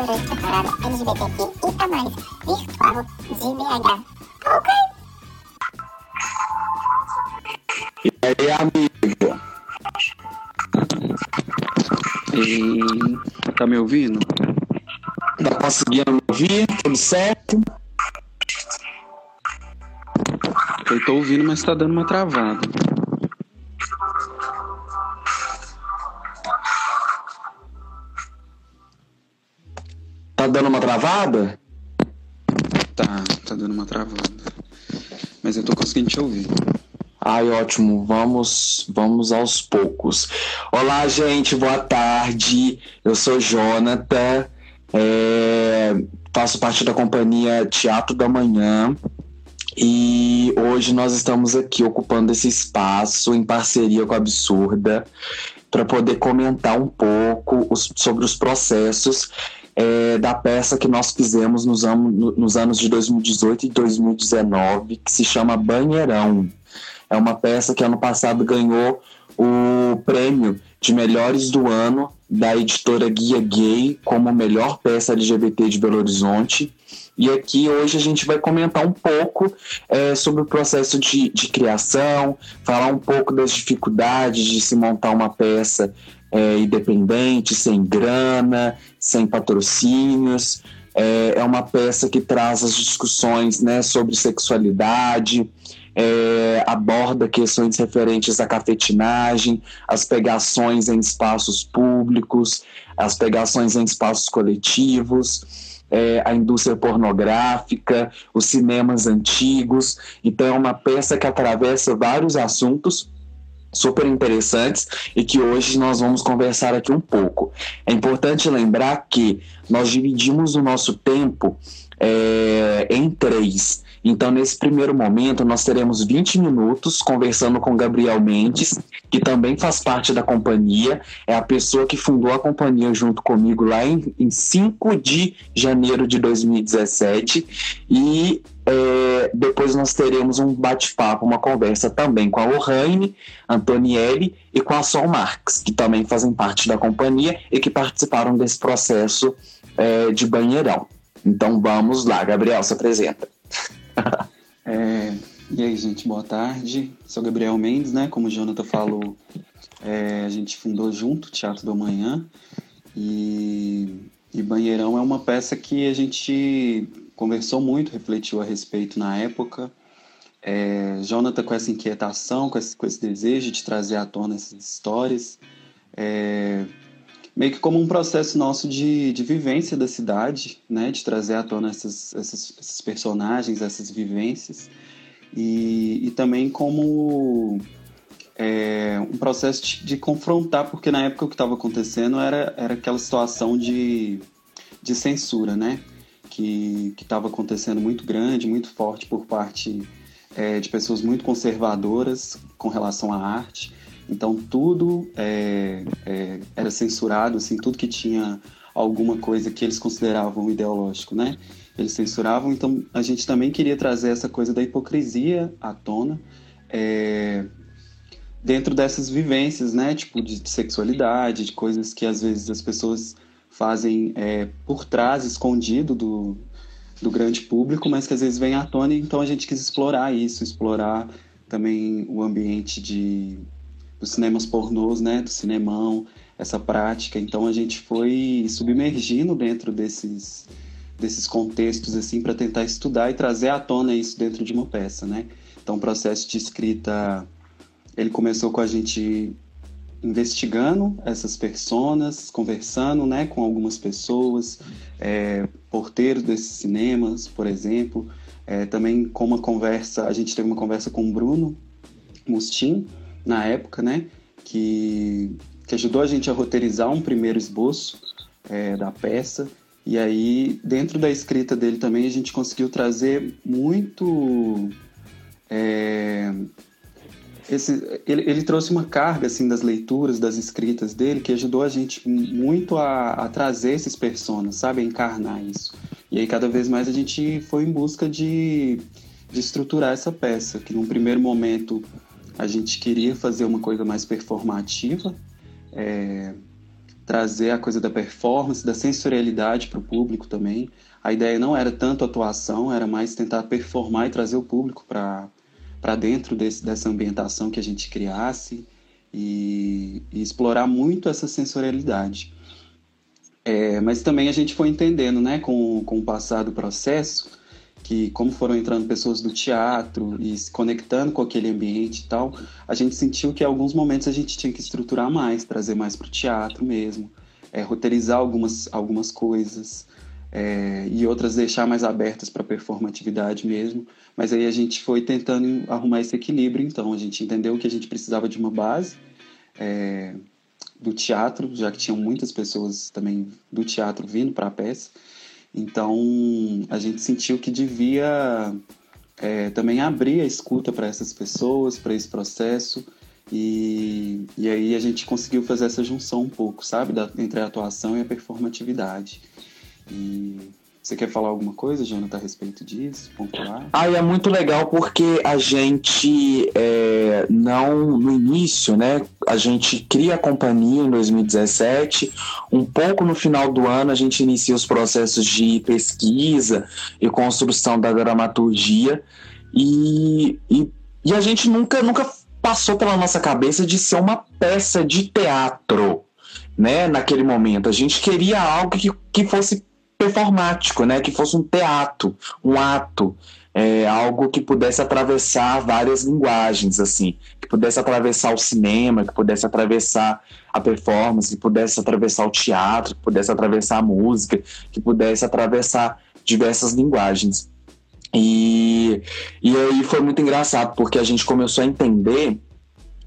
e mais virtual de BH. Ok? E aí, amigo? E... Tá me ouvindo? Tá conseguindo me ouvir? Tudo certo? Eu tô ouvindo, mas tá dando uma travada. Travada? Tá, tá dando uma travada. Mas eu tô conseguindo te ouvir. Ai, ótimo. Vamos, vamos aos poucos. Olá, gente. Boa tarde. Eu sou Jonathan. É, faço parte da companhia Teatro da Manhã. E hoje nós estamos aqui ocupando esse espaço em parceria com a Absurda para poder comentar um pouco os, sobre os processos é, da peça que nós fizemos nos, nos anos de 2018 e 2019, que se chama Banheirão. É uma peça que ano passado ganhou o prêmio de melhores do ano da editora Guia Gay como melhor peça LGBT de Belo Horizonte. E aqui hoje a gente vai comentar um pouco é, sobre o processo de, de criação, falar um pouco das dificuldades de se montar uma peça é, independente, sem grana, sem patrocínios. É, é uma peça que traz as discussões né, sobre sexualidade, é, aborda questões referentes à cafetinagem, as pegações em espaços públicos, as pegações em espaços coletivos, é, a indústria pornográfica, os cinemas antigos. Então, é uma peça que atravessa vários assuntos super interessantes e que hoje nós vamos conversar aqui um pouco. É importante lembrar que nós dividimos o nosso tempo é, em três. Então, nesse primeiro momento, nós teremos 20 minutos conversando com Gabriel Mendes, que também faz parte da companhia, é a pessoa que fundou a companhia junto comigo lá em, em 5 de janeiro de 2017. E é, depois nós teremos um bate-papo, uma conversa também com a Lohane, Antonielli e com a Sol Marques, que também fazem parte da companhia e que participaram desse processo é, de banheirão. Então vamos lá, Gabriel, se apresenta. é, e aí, gente, boa tarde. Sou Gabriel Mendes, né? Como o Jonathan falou, é, a gente fundou junto o Teatro do Amanhã. E, e Banheirão é uma peça que a gente conversou muito, refletiu a respeito na época. É, Jonathan com essa inquietação, com esse, com esse desejo de trazer à tona essas histórias. É, meio que como um processo nosso de, de vivência da cidade, né? De trazer à tona essas, essas, esses personagens, essas vivências. E, e também como é, um processo de, de, confrontar, porque na época o que estava acontecendo era, era aquela situação de, de censura, né? Que estava acontecendo muito grande, muito forte por parte é, de pessoas muito conservadoras com relação à arte. Então tudo é, é, era censurado, assim, tudo que tinha alguma coisa que eles consideravam ideológico, né? Eles censuravam. Então a gente também queria trazer essa coisa da hipocrisia à tona. É, dentro dessas vivências, né? Tipo, de, sexualidade, de coisas que às vezes as pessoas fazem é, por trás, escondido do, do grande público, mas que às vezes vem à tona. Então a gente quis explorar isso, explorar também o ambiente de dos cinemas pornôs, né, do cinemão, essa prática. Então a gente foi submergindo dentro desses desses contextos assim para tentar estudar e trazer à tona isso dentro de uma peça, né? Então o processo de escrita ele começou com a gente investigando essas personas, conversando, né, com algumas pessoas, é, porteiros desses cinemas, por exemplo, é, também com uma conversa, a gente teve uma conversa com o Bruno Mustin, na época, né? Que, que ajudou a gente a roteirizar um primeiro esboço é, da peça. E aí, dentro da escrita dele também, a gente conseguiu trazer muito. Esse, ele, ele, trouxe uma carga assim das leituras, das escritas dele, que ajudou a gente muito a, a trazer esses personagens, sabe? A encarnar isso. E aí, cada vez mais, a gente foi em busca de, de estruturar essa peça, que num primeiro momento a gente queria fazer uma coisa mais performativa, é, trazer a coisa da performance, da sensorialidade para o público também. A ideia não era tanto atuação, era mais tentar performar e trazer o público para dentro desse, dessa ambientação que a gente criasse e, e explorar muito essa sensorialidade. É, mas também a gente foi entendendo, né, com, com o passar do processo, que como foram entrando pessoas do teatro e se conectando com aquele ambiente e tal, a gente sentiu que em alguns momentos a gente tinha que estruturar mais, trazer mais para o teatro mesmo, é, roteirizar algumas, algumas coisas é, e outras deixar mais abertas para performatividade mesmo. Mas aí a gente foi tentando arrumar esse equilíbrio, então a gente entendeu que a gente precisava de uma base é, do teatro, já que tinham muitas pessoas também do teatro vindo para a peça. Então, a gente sentiu que devia é, também abrir a escuta para essas pessoas, para esse processo. E, e aí a gente conseguiu fazer essa junção um pouco, sabe? Da, entre a atuação e a performatividade. E você quer falar alguma coisa, Jonathan, a respeito disso? Pontuar? Ah, é muito legal porque a gente é, não, no início, né? A gente cria a companhia em 2017, um pouco no final do ano a gente inicia os processos de pesquisa e construção da dramaturgia e, e, e a gente nunca, nunca passou pela nossa cabeça de ser uma peça de teatro, né? Naquele momento. A gente queria algo que, que fosse performático, né? Que fosse um teatro, um ato, é, algo que pudesse atravessar várias linguagens, assim, que pudesse atravessar o cinema, que pudesse atravessar a performance, que pudesse atravessar o teatro, que pudesse atravessar a música, que pudesse atravessar diversas linguagens. E, e aí foi muito engraçado, porque a gente começou a entender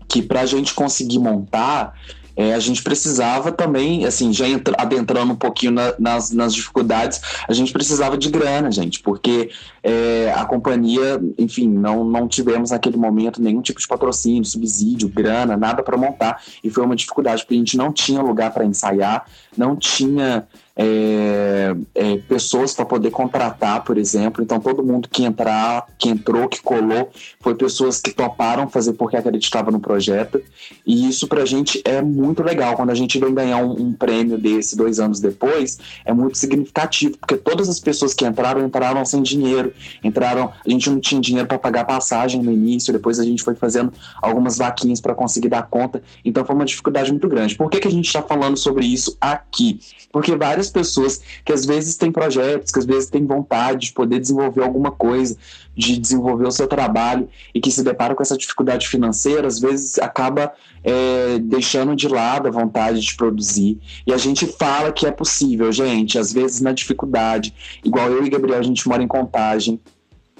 que para a gente conseguir montar é, a gente precisava também, assim, já entra, adentrando um pouquinho na, nas, nas dificuldades, a gente precisava de grana, gente, porque é, a companhia, enfim, não, não tivemos naquele momento nenhum tipo de patrocínio, subsídio, grana, nada para montar, e foi uma dificuldade, porque a gente não tinha lugar para ensaiar, não tinha é, é, pessoas para poder contratar, por exemplo. Então, todo mundo que entrar, que entrou, que colou, foi pessoas que toparam fazer porque acreditavam no projeto. E isso para a gente é muito legal. Quando a gente vem ganhar um, um, prêmio desse dois anos depois, é muito significativo, porque todas as pessoas que entraram, entraram sem dinheiro. Entraram, a gente não tinha dinheiro para pagar passagem no início, depois a gente foi fazendo algumas vaquinhas para conseguir dar conta. Então, foi uma dificuldade muito grande. Por que, que a gente está falando sobre isso aqui? Porque várias várias pessoas que às vezes têm projetos, que às vezes têm vontade de poder desenvolver alguma coisa, de desenvolver o seu trabalho e que se depara com essa dificuldade financeira, às vezes acaba é, deixando de lado a vontade de produzir. E a gente fala que é possível, gente, às vezes na dificuldade, igual eu e Gabriel, a gente mora em contagem,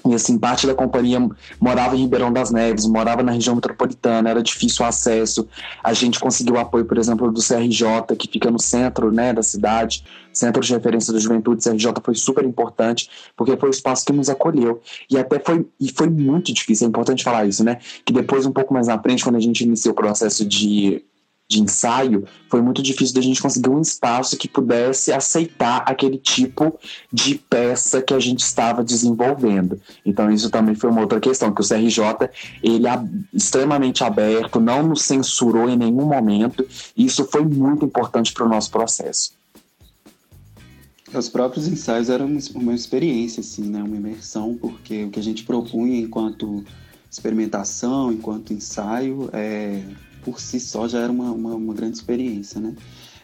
e assim, parte da companhia morava em Ribeirão das Neves, morava na região metropolitana, era difícil o acesso. A gente conseguiu apoio, por exemplo, do CRJ, que fica no centro né, da cidade, Centro de Referência da Juventude. CRJ foi super importante, porque foi o espaço que nos acolheu. E até foi, e foi muito difícil, é importante falar isso, né? Que depois, um pouco mais na frente, quando a gente iniciou o processo de de ensaio, foi muito difícil da gente conseguir um espaço que pudesse aceitar aquele tipo de peça que a gente estava desenvolvendo. Então isso também foi uma outra questão, que o CRJ ele é extremamente aberto, não nos censurou em nenhum momento, e isso foi muito importante para o nosso processo. Os próprios ensaios eram uma experiência, assim, né? uma imersão, porque o que a gente propunha enquanto experimentação, enquanto ensaio, é, por si só já era uma, uma, uma grande experiência, né?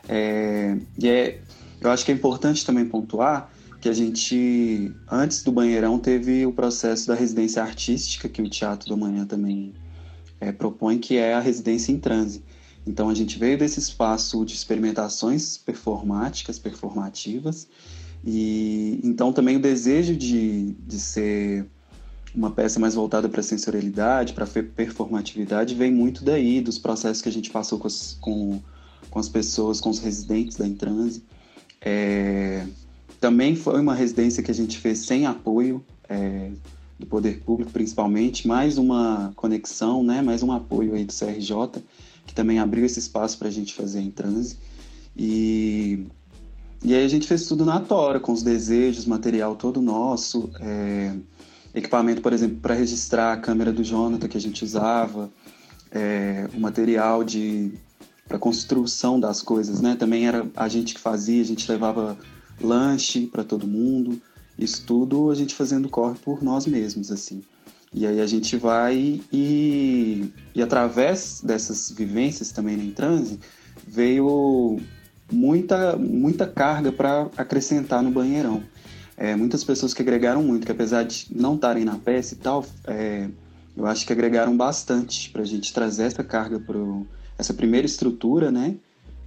É, e é, eu acho que é importante também pontuar que a gente, antes do Banheirão, teve o processo da residência artística, que o Teatro do Amanhã também é, propõe, que é a residência em transe. Então, a gente veio desse espaço de experimentações performáticas, performativas, e então também o desejo de, de ser uma peça mais voltada para a sensorialidade, para a performatividade, vem muito daí, dos processos que a gente passou com as, com, com as pessoas, com os residentes da Intranse. É, também foi uma residência que a gente fez sem apoio é, do poder público, principalmente, mais uma conexão, né, mais um apoio aí do CRJ, que também abriu esse espaço para a gente fazer em transe. E, e aí a gente fez tudo na tora, com os desejos, material todo nosso. É, equipamento, por exemplo, para registrar a câmera do Jonathan que a gente usava, é, o material de, para construção das coisas, né? Também era a gente que fazia, a gente levava lanche para todo mundo, isso tudo a gente fazendo corre por nós mesmos, assim. E aí a gente vai e, e através dessas vivências também em transe, veio muita, muita carga para acrescentar no banheirão. É, muitas pessoas que agregaram muito, que apesar de não estarem na peça e tal, é, eu acho que agregaram bastante para a gente trazer essa carga para essa primeira estrutura, né,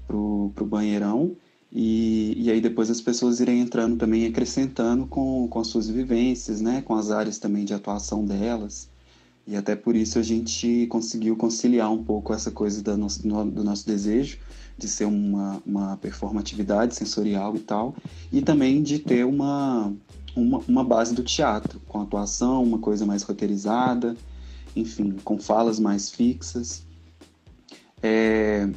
pro, pro banheirão e, e aí depois as pessoas irem entrando também acrescentando com, com as suas vivências, né, com as áreas também de atuação delas. E até por isso a gente conseguiu conciliar um pouco essa coisa do nosso, do nosso desejo de ser uma, uma performatividade sensorial e tal, e também de ter uma, uma, uma base do teatro, com atuação, uma coisa mais roteirizada, enfim, com falas mais fixas. É,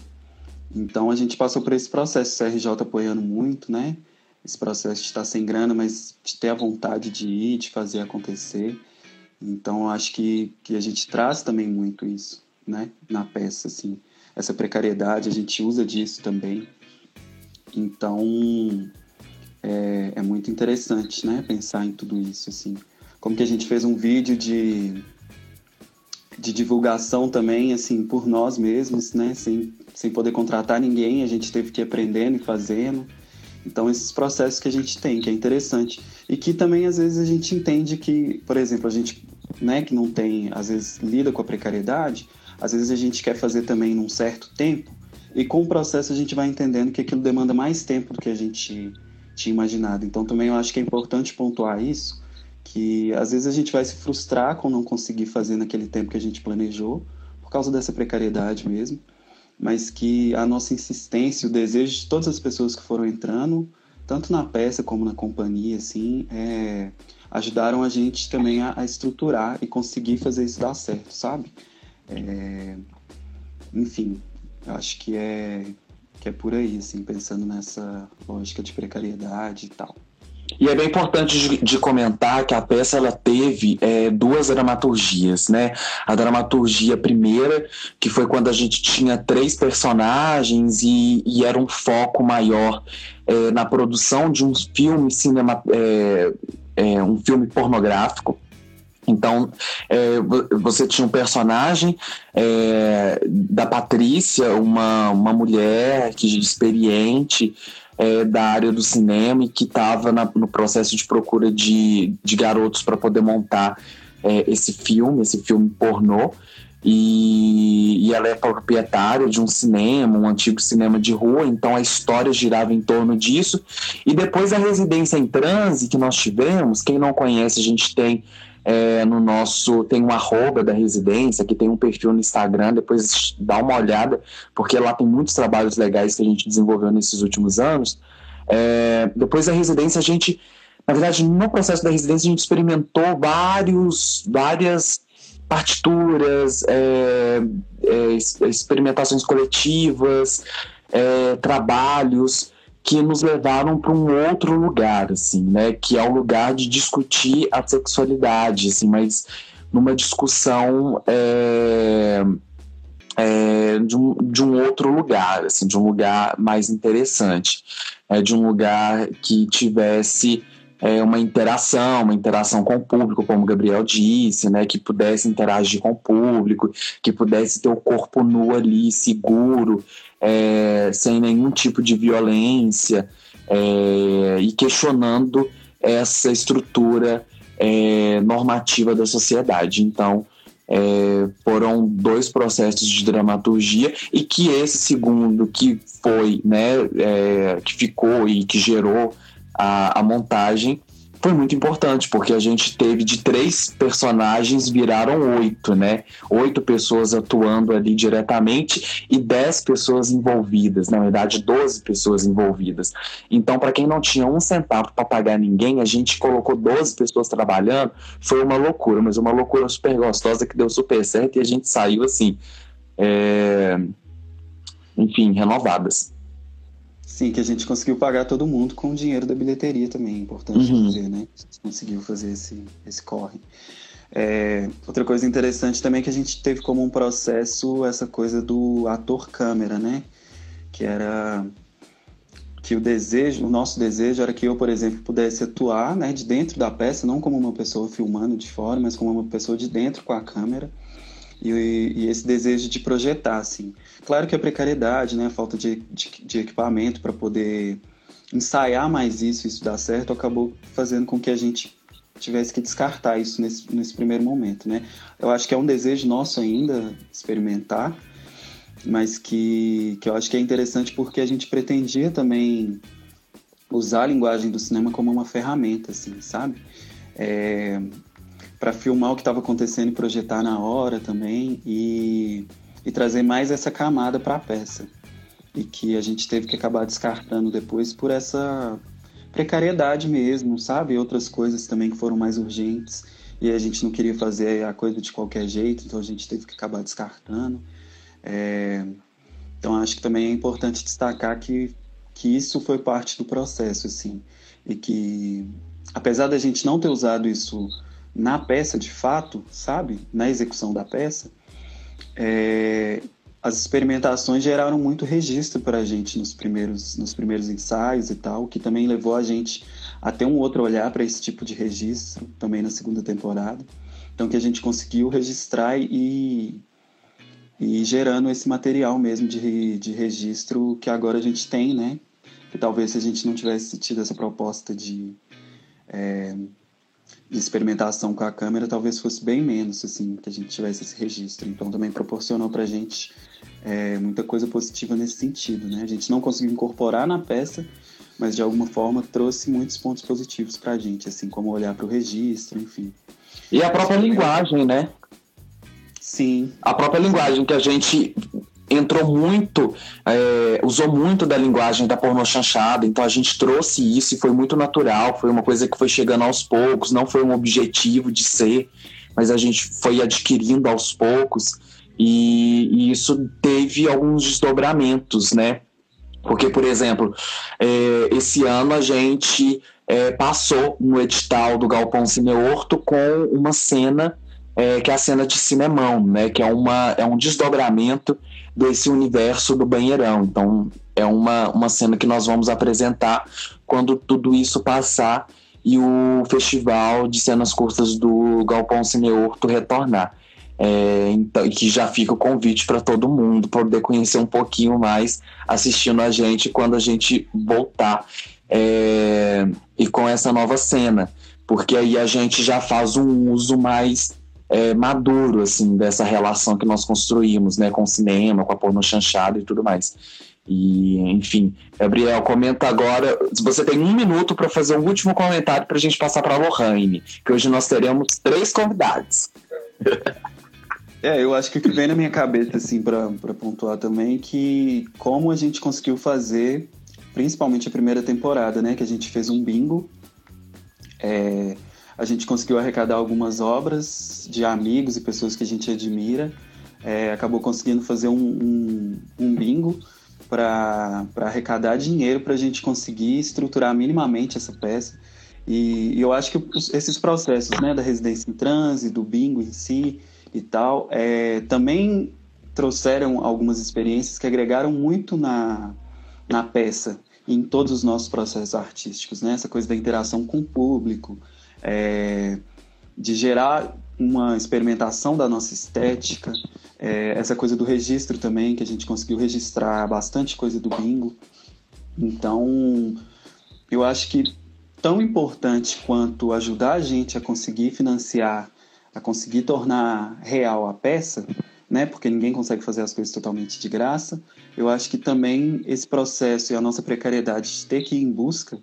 então a gente passou por esse processo, o CRJ apoiando muito, né? Esse processo de estar sem grana, mas de ter a vontade de ir, de fazer acontecer. Então acho que, que a gente traz também muito isso, né? Na peça, assim. Essa precariedade, a gente usa disso também. Então é, é muito interessante, né? Pensar em tudo isso, assim. Como que a gente fez um vídeo de de divulgação também, assim, por nós mesmos, né? Sem, sem poder contratar ninguém, a gente teve que ir aprendendo e fazendo. Então, esses processos que a gente tem, que é interessante. E que também, às vezes, a gente entende que, por exemplo, a gente, né, que não tem, às vezes, lida com a precariedade, às vezes a gente quer fazer também num certo tempo, e com o processo a gente vai entendendo que aquilo demanda mais tempo do que a gente tinha imaginado. Então, também eu acho que é importante pontuar isso, que às vezes a gente vai se frustrar com não conseguir fazer naquele tempo que a gente planejou, por causa dessa precariedade mesmo, mas que a nossa insistência, o desejo de todas as pessoas que foram entrando, tanto na peça como na companhia, assim, é, ajudaram a gente também a, a, estruturar e conseguir fazer isso dar certo, sabe? É, enfim, acho que é que é por aí, assim, pensando nessa lógica de precariedade e tal. E é bem importante de, de, comentar que a peça ela teve é, duas dramaturgias, né? A dramaturgia primeira, que foi quando a gente tinha três personagens e, e era um foco maior é, na produção de um filme cinema, é, é um filme pornográfico. Então, é, você tinha um personagem é, da Patrícia, uma, uma mulher que experiente, é, da área do cinema e que estava no processo de procura de, de garotos para poder montar é, esse filme, esse filme pornô. E, e, ela é proprietária de um cinema, um antigo cinema de rua, então a história girava em torno disso. E depois a residência em transe que nós tivemos, quem não conhece, a gente tem é, no nosso. Tem um arroba da residência, que tem um perfil no Instagram, depois dá uma olhada, porque lá tem muitos trabalhos legais que a gente desenvolveu nesses últimos anos. É, depois da residência, a gente. Na verdade, no processo da residência, a gente experimentou vários, várias partituras, é, é experimentações coletivas, é, trabalhos que nos levaram para um outro lugar, assim, né? Que é o lugar de discutir a sexualidade, assim, mas numa discussão é, é, de, um, de um outro lugar, assim, de um lugar mais interessante, é, de um lugar que tivesse é, uma interação, uma interação com o público, como o Gabriel disse, né, que pudesse interagir com o público, que pudesse ter o corpo nu ali, seguro, é, sem nenhum tipo de violência é, e questionando essa estrutura é, normativa da sociedade. Então, é, foram dois processos de dramaturgia e que esse segundo que foi, né, é, que ficou e que gerou a, a montagem foi muito importante, porque a gente teve de três personagens viraram oito, né? Oito pessoas atuando ali diretamente e dez pessoas envolvidas, na verdade, doze pessoas envolvidas. Então, para quem não tinha um centavo para pagar ninguém, a gente colocou doze pessoas trabalhando, foi uma loucura, mas uma loucura super gostosa que deu super certo e a gente saiu assim, é... enfim, renovadas. Sim, que a gente conseguiu pagar todo mundo com o dinheiro da bilheteria também, é importante uhum. dizer, né? A gente conseguiu fazer esse, esse corre. É, outra coisa interessante também é que a gente teve como um processo essa coisa do ator câmera, né? que era que o desejo, o nosso desejo era que eu, por exemplo, pudesse atuar, né, de dentro da peça, não como uma pessoa filmando de fora, mas como uma pessoa de dentro com a câmera. E, e esse desejo de projetar, assim. Claro que a precariedade, né, a falta de, de, de equipamento para poder ensaiar mais isso, isso dar certo, acabou fazendo com que a gente tivesse que descartar isso nesse, nesse primeiro momento, né? Eu acho que é um desejo nosso ainda experimentar, mas que, que eu acho que é interessante porque a gente pretendia também usar a linguagem do cinema como uma ferramenta, assim, sabe? É, para filmar o que estava acontecendo e projetar na hora também e, e trazer mais essa camada para a peça e que a gente teve que acabar descartando depois por essa precariedade mesmo, sabe? Outras coisas também que foram mais urgentes e a gente não queria fazer a coisa de qualquer jeito, então a gente teve que acabar descartando. É... Então acho que também é importante destacar que, que isso foi parte do processo, assim, e que apesar da gente não ter usado isso na peça de fato, sabe, na execução da peça, é, as experimentações geraram muito registro para a gente nos primeiros, nos primeiros ensaios e tal, que também levou a gente a ter um outro olhar para esse tipo de registro também na segunda temporada. Então que a gente conseguiu registrar e, e gerando esse material mesmo de, de registro que agora a gente tem, né? Que talvez se a gente não tivesse tido essa proposta de, é, de experimentação com a câmera, talvez fosse bem menos, assim, que a gente tivesse esse registro. Então também proporcionou para a gente é, muita coisa positiva nesse sentido, né? A gente não conseguiu incorporar na peça, mas de alguma forma trouxe muitos pontos positivos para a gente, assim como olhar para o registro, enfim. E a própria linguagem, né? Sim. A própria linguagem que a gente entrou muito, é, usou muito da linguagem da pornô chanchada, então a gente trouxe isso e foi muito natural, foi uma coisa que foi chegando aos poucos, não foi um objetivo de ser, mas a gente foi adquirindo aos poucos. E, e isso teve alguns desdobramentos, né? Porque, por exemplo, é, esse ano a gente é, passou no edital do Galpão Cineorto com uma cena é, que é a cena de cinemão, né? Que é, uma, é um desdobramento desse universo do banheirão. Então, é uma, uma cena que nós vamos apresentar quando tudo isso passar e o festival de cenas curtas do Galpão Cineorto retornar. É, então, que já fica o convite para todo mundo poder conhecer um pouquinho mais assistindo a gente quando a gente voltar é, e com essa nova cena, porque aí a gente já faz um uso mais é, maduro assim dessa relação que nós construímos, né, com o cinema, com a porno chanchada e tudo mais. E, enfim, Gabriel, comenta agora. Você tem um minuto para fazer um último comentário para a gente passar para a Lohane, que hoje nós teremos três convidados. É, eu acho que o que vem na minha cabeça, assim, para pontuar também, é que como a gente conseguiu fazer, principalmente a primeira temporada, né, que a gente fez um bingo, é, a gente conseguiu arrecadar algumas obras de amigos e pessoas que a gente admira, é, acabou conseguindo fazer um, um, um bingo para arrecadar dinheiro para a gente conseguir estruturar minimamente essa peça. E, e eu acho que esses processos, né, da residência em transe, do bingo em si, e tal, é, também trouxeram algumas experiências que agregaram muito na, na peça, em todos os nossos processos artísticos, né? Essa coisa da interação com o público, é, de gerar uma experimentação da nossa estética, é, essa coisa do registro também, que a gente conseguiu registrar bastante coisa do bingo. Então, eu acho que tão importante quanto ajudar a gente a conseguir financiar a conseguir tornar real a peça, né? Porque ninguém consegue fazer as coisas totalmente de graça. Eu acho que também esse processo e a nossa precariedade de ter que ir em busca,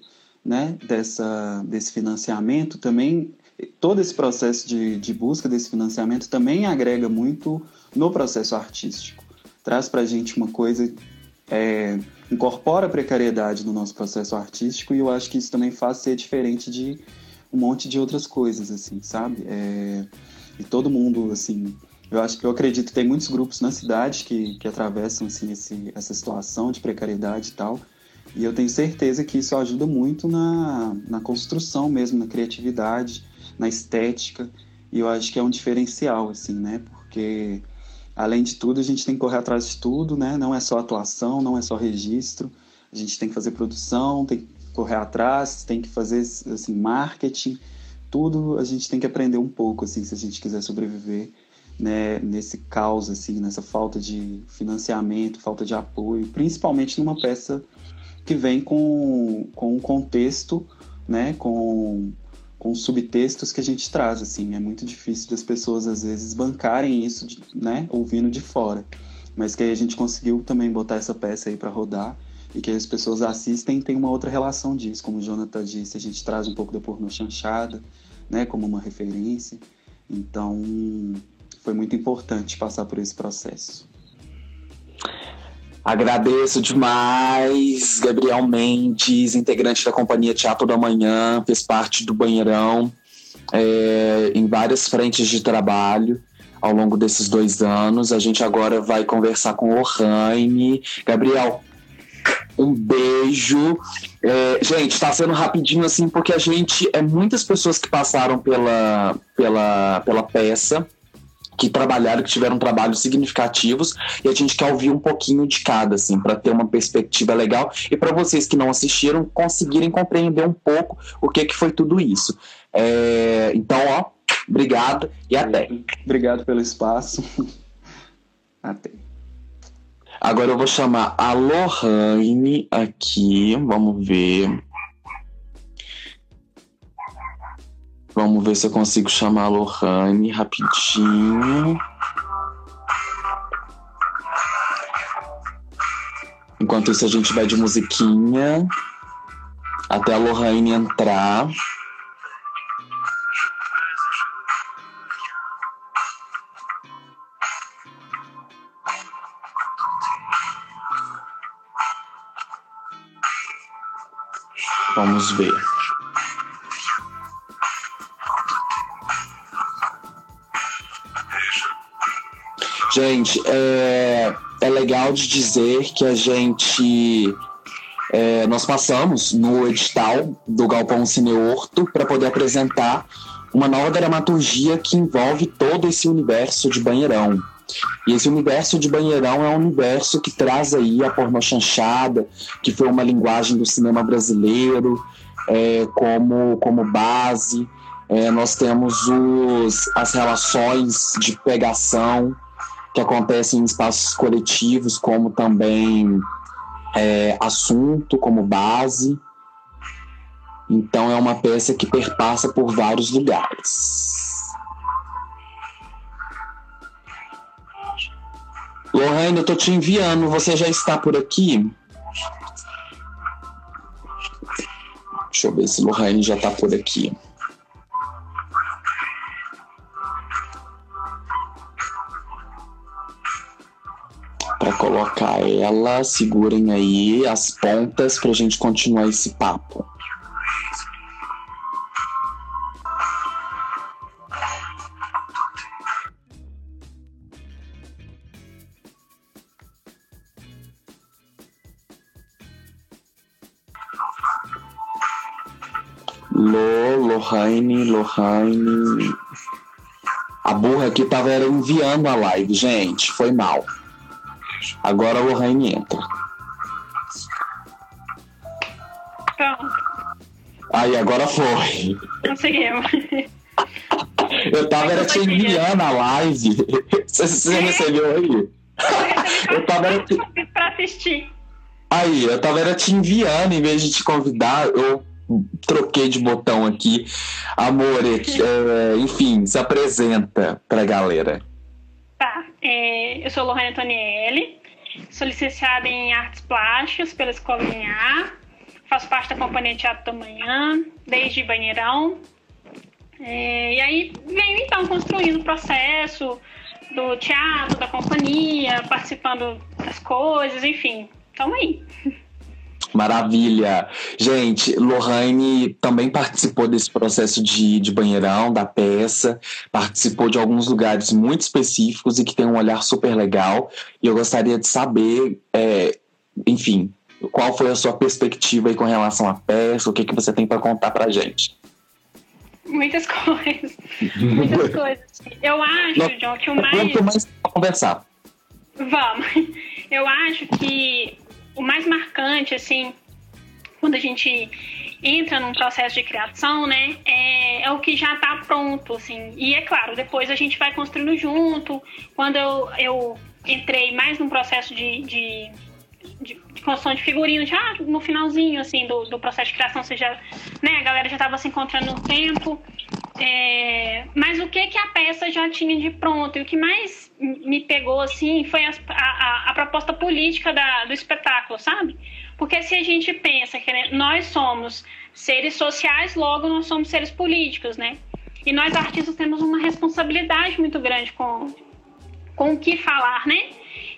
né? Dessa desse financiamento também todo esse processo de, de busca desse financiamento também agrega muito no processo artístico. Traz para a gente uma coisa, é, incorpora a precariedade no nosso processo artístico e eu acho que isso também faz ser diferente de um monte de outras coisas, assim, sabe? É, e todo mundo, assim, eu acho que eu acredito que tem muitos grupos na cidade que, que atravessam assim, esse, essa situação de precariedade e tal. E eu tenho certeza que isso ajuda muito na, na construção mesmo, na criatividade, na estética. E eu acho que é um diferencial, assim, né? Porque além de tudo, a gente tem que correr atrás de tudo, né? Não é só atuação, não é só registro. A gente tem que fazer produção, tem que correr atrás, tem que fazer assim marketing, tudo a gente tem que aprender um pouco assim se a gente quiser sobreviver né, nesse caos assim, nessa falta de financiamento, falta de apoio, principalmente numa peça que vem com, com um contexto, né, com com subtextos que a gente traz, assim, é muito difícil das pessoas às vezes bancarem isso, né, ouvindo de fora, mas que aí a gente conseguiu também botar essa peça aí para rodar e que as pessoas assistem tem uma outra relação disso, como o Jonathan disse, a gente traz um pouco da porno chanchada, né, como uma referência, então foi muito importante passar por esse processo. Agradeço demais, Gabriel Mendes, integrante da Companhia Teatro da Manhã, fez parte do Banheirão é, em várias frentes de trabalho ao longo desses dois anos. A gente agora vai conversar com o Raine. Gabriel, um beijo. É, gente, está sendo rapidinho assim, porque a gente é muitas pessoas que passaram pela, pela, pela peça que trabalharam, que tiveram trabalhos significativos, e a gente quer ouvir um pouquinho de cada, assim, para ter uma perspectiva legal e para vocês que não assistiram conseguirem compreender um pouco o que, que foi tudo isso. É, então, ó, obrigado e até. Obrigado pelo espaço. até. Agora eu vou chamar a Lohane aqui, vamos ver. Vamos ver se eu consigo chamar a Lohane rapidinho. Enquanto isso, a gente vai de musiquinha até a Lohane entrar. Vamos ver. Gente, é, é legal de dizer que a gente. É, nós passamos no edital do Galpão Cineorto para poder apresentar uma nova dramaturgia que envolve todo esse universo de banheirão. E esse universo de banheirão é um universo que traz aí a porno chanchada, que foi uma linguagem do cinema brasileiro, é, como, como base. É, nós temos os, as relações de pegação, que acontecem em espaços coletivos, como também é, assunto, como base. Então é uma peça que perpassa por vários lugares. Lorraine, eu tô te enviando, você já está por aqui? Deixa eu ver se Lorraine já está por aqui. Para colocar ela. Segurem aí as pontas para a gente continuar esse papo. Lo, Lohane, Lohane. A burra aqui tava enviando a live, gente. Foi mal. Agora a Lohane entra. Pronto. Aí, agora foi. Conseguimos. Eu tava era te enviando a live. Você, você recebeu aí? Eu tava era te... pra assistir. Aí, eu tava era te enviando em vez de te convidar. Eu troquei de botão aqui. Amor, é, enfim, se apresenta pra galera. É, eu sou Lohane Antonielli. Sou licenciada em Artes Plásticas pela Escola Linhar. Faço parte da Companhia Teatro da Manhã, desde Banheirão. É, e aí venho então construindo o processo do teatro, da companhia, participando das coisas, enfim. Estamos aí. Maravilha. Gente, Lohane também participou desse processo de, de banheirão, da peça, participou de alguns lugares muito específicos e que tem um olhar super legal. E eu gostaria de saber, é, enfim, qual foi a sua perspectiva aí com relação à peça, o que, que você tem para contar para gente. Muitas coisas. Muitas coisas. Eu acho, John, que o mais. mais conversar. Vamos. Eu acho que o mais marcante, assim, quando a gente entra num processo de criação, né, é, é o que já está pronto, assim. E é claro, depois a gente vai construindo junto. Quando eu, eu entrei mais num processo de, de, de, de construção de figurino, já no finalzinho, assim, do, do processo de criação, já, né, a galera já estava se encontrando no tempo. É, mas o que que a peça já tinha de pronto? E o que mais me pegou, assim, foi a, a, a proposta política da, do espetáculo, sabe? Porque se a gente pensa que né, nós somos seres sociais, logo nós somos seres políticos, né? E nós artistas temos uma responsabilidade muito grande com, com o que falar, né?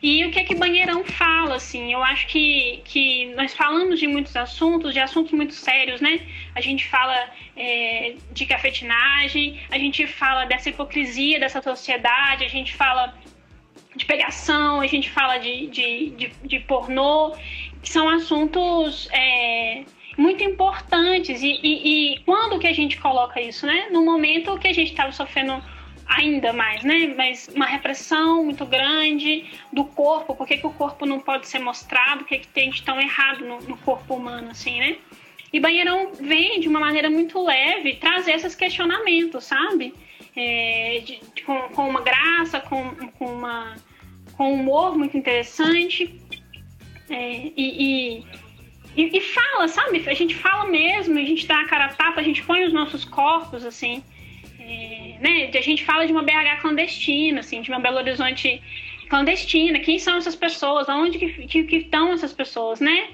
E o que é que Banheirão fala, assim? Eu acho que, que nós falamos de muitos assuntos, de assuntos muito sérios, né? A gente fala é, de cafetinagem, a gente fala dessa hipocrisia dessa sociedade, a gente fala de pegação, a gente fala de, de, de, de pornô que são assuntos é, muito importantes. E, e, e, quando que a gente coloca isso, né? No momento que a gente estava sofrendo ainda mais, né? Mas uma repressão muito grande do corpo, por que, que o corpo não pode ser mostrado, o que, que tem de tão errado no, no corpo humano, assim, né? E Banheirão vem de uma maneira muito leve trazer esses questionamentos, sabe? É, de, de, com, com, uma graça, com, com, uma, com um humor muito interessante. É, e, e, e, fala, sabe? A gente fala mesmo, a gente dá a cara a tapa, a gente põe os nossos corpos, assim. É, né? A gente fala de uma BH clandestina, assim, de uma Belo Horizonte clandestina. Quem são essas pessoas? Aonde que, que, que estão essas pessoas, né?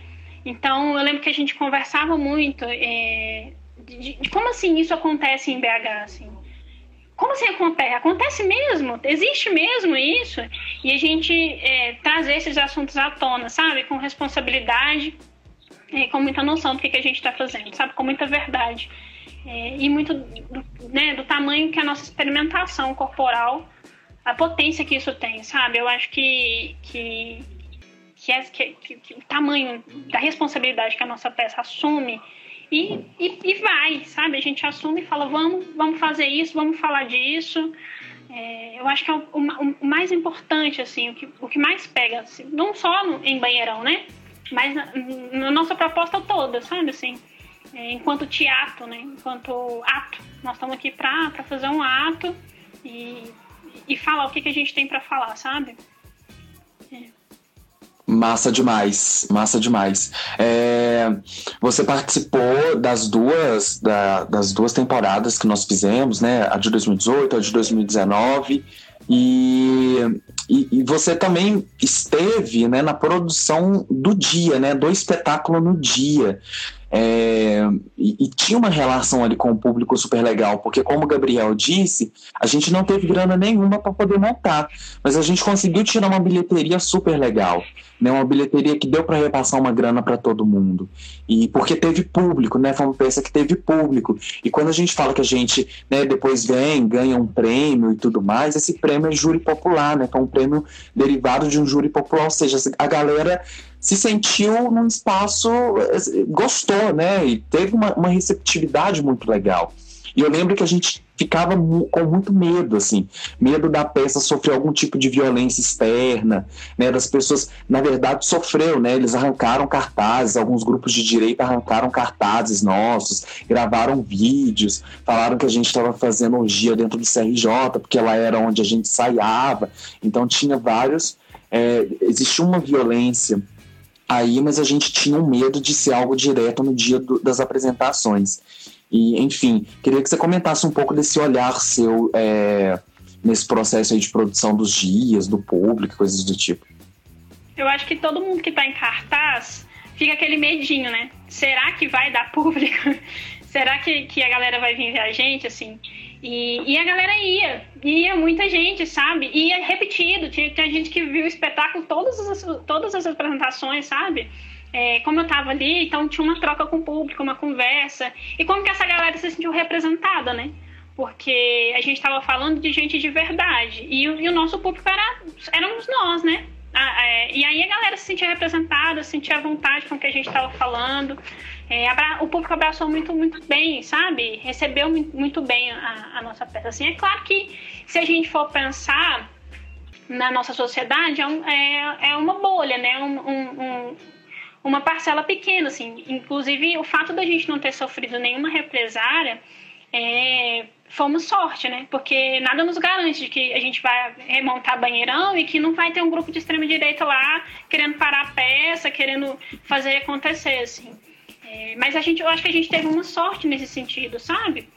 Então, eu lembro que a gente conversava muito é, de, de, como assim isso acontece em BH, assim. Como assim acontece? Acontece mesmo? Existe mesmo isso? E a gente é, trazer esses assuntos à tona, sabe? Com responsabilidade e com muita noção do que, que a gente está fazendo, sabe? Com muita verdade. É, e muito do, né, do tamanho que a nossa experimentação corporal, a potência que isso tem, sabe? Eu acho que, que, que, é, que, que, o tamanho da responsabilidade que a nossa peça assume e, e, e, vai, sabe? A gente assume e fala, vamos, vamos fazer isso, vamos falar disso. É, eu acho que é o, o, o, mais importante, assim, o que, o que mais pega, assim, não só no, em banheirão, né? Mas na, na, nossa proposta toda, sabe? Assim, é, enquanto teatro, né? Enquanto ato. Nós estamos aqui para fazer um ato e, e falar o que, que a gente tem para falar, sabe? Massa demais, massa demais. É, você participou das duas, da, das duas temporadas que nós fizemos, né? A de 2018, a de 2019. E, e, e, você também esteve né, na produção do dia, né? Do espetáculo no dia. É, e, e, tinha uma relação ali com o público super legal, porque, como o Gabriel disse, a gente não teve grana nenhuma para poder montar, mas a gente conseguiu tirar uma bilheteria super legal, né? Uma bilheteria que deu para repassar uma grana para todo mundo. E porque teve público, né? Foi uma peça que teve público. E quando a gente fala que a gente, né, depois vem, ganha um prêmio e tudo mais, esse prêmio é júri popular, né? Que é um prêmio derivado de um júri popular, ou seja, a galera se sentiu num espaço, gostou, né? E teve uma, uma receptividade muito legal. E eu lembro que a gente ficava com muito medo, assim, medo da peça sofrer algum tipo de violência externa, né, das pessoas, na verdade, sofreu, né, eles arrancaram cartazes, alguns grupos de direita arrancaram cartazes nossos, gravaram vídeos, falaram que a gente estava fazendo orgia dentro do CRJ, porque ela era onde a gente ensaiava, então tinha vários, é, existia uma violência aí, mas a gente tinha um medo de ser algo direto no dia do, das apresentações. E, enfim, queria que você comentasse um pouco desse olhar seu é, nesse processo de produção dos dias, do público, coisas do tipo. Eu acho que todo mundo que está em cartaz fica aquele medinho, né? Será que vai dar público? Será que, que a galera vai vir ver a gente, assim? E, e a galera ia, ia muita gente, sabe? Ia repetido, tinha, tinha gente que viu o espetáculo, todas as, todas as apresentações, sabe? É, como eu tava ali, então tinha uma troca com o público, uma conversa. E como que essa galera se sentiu representada, né? Porque a gente estava falando de gente de verdade. E, e, o nosso público era, éramos nós, né? Ah, é, e aí a galera se sentia representada, se sentia à vontade com o que a gente estava falando. É, o público abraçou muito, muito bem, sabe? Recebeu muito bem a, a, nossa peça. Assim, é claro que se a gente for pensar na nossa sociedade, é, um, é, é uma bolha, né? Um, um, uma parcela pequena, assim. Inclusive, o fato da gente não ter sofrido nenhuma represária é, fomos sorte, né? Porque nada nos garante de que a gente vai remontar banheirão e que não vai ter um grupo de extrema direita lá querendo parar a peça, querendo fazer acontecer, assim. É, mas a gente, eu acho que a gente teve uma sorte nesse sentido, sabe?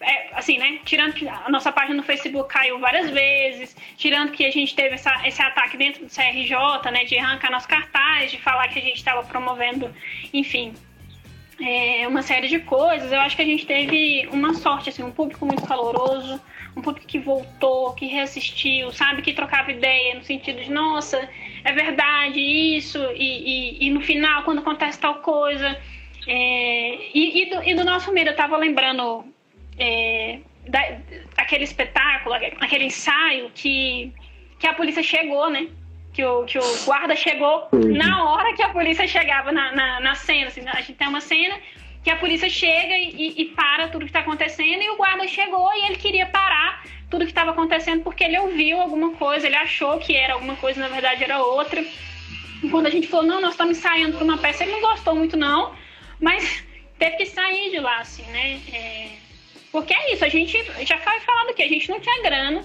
É, assim, né? Tirando que a nossa página no Facebook caiu várias vezes, tirando que a gente teve essa, esse ataque dentro do CRJ, né? De arrancar nosso cartaz, de falar que a gente estava promovendo, enfim, é, uma série de coisas. Eu acho que a gente teve uma sorte, assim, um público muito caloroso, um público que voltou, que reassistiu, sabe? Que trocava ideia no sentido de, nossa, é verdade isso, e, e, e no final, quando acontece tal coisa. É, e, e, do, e do nosso medo, eu tava lembrando é, da, aquele espetáculo, aquele ensaio que, que a polícia chegou, né? Que o, que o guarda chegou na hora que a polícia chegava na, na, na cena. Assim, a gente tem uma cena que a polícia chega e, e para tudo que está acontecendo e o guarda chegou e ele queria parar tudo que estava acontecendo porque ele ouviu alguma coisa, ele achou que era alguma coisa, na verdade era outra. E quando a gente falou, não, nós estamos ensaiando para uma peça, ele não gostou muito não, mas teve que sair de lá, assim, né? É porque é isso, a gente já foi falando que a gente não tinha grana,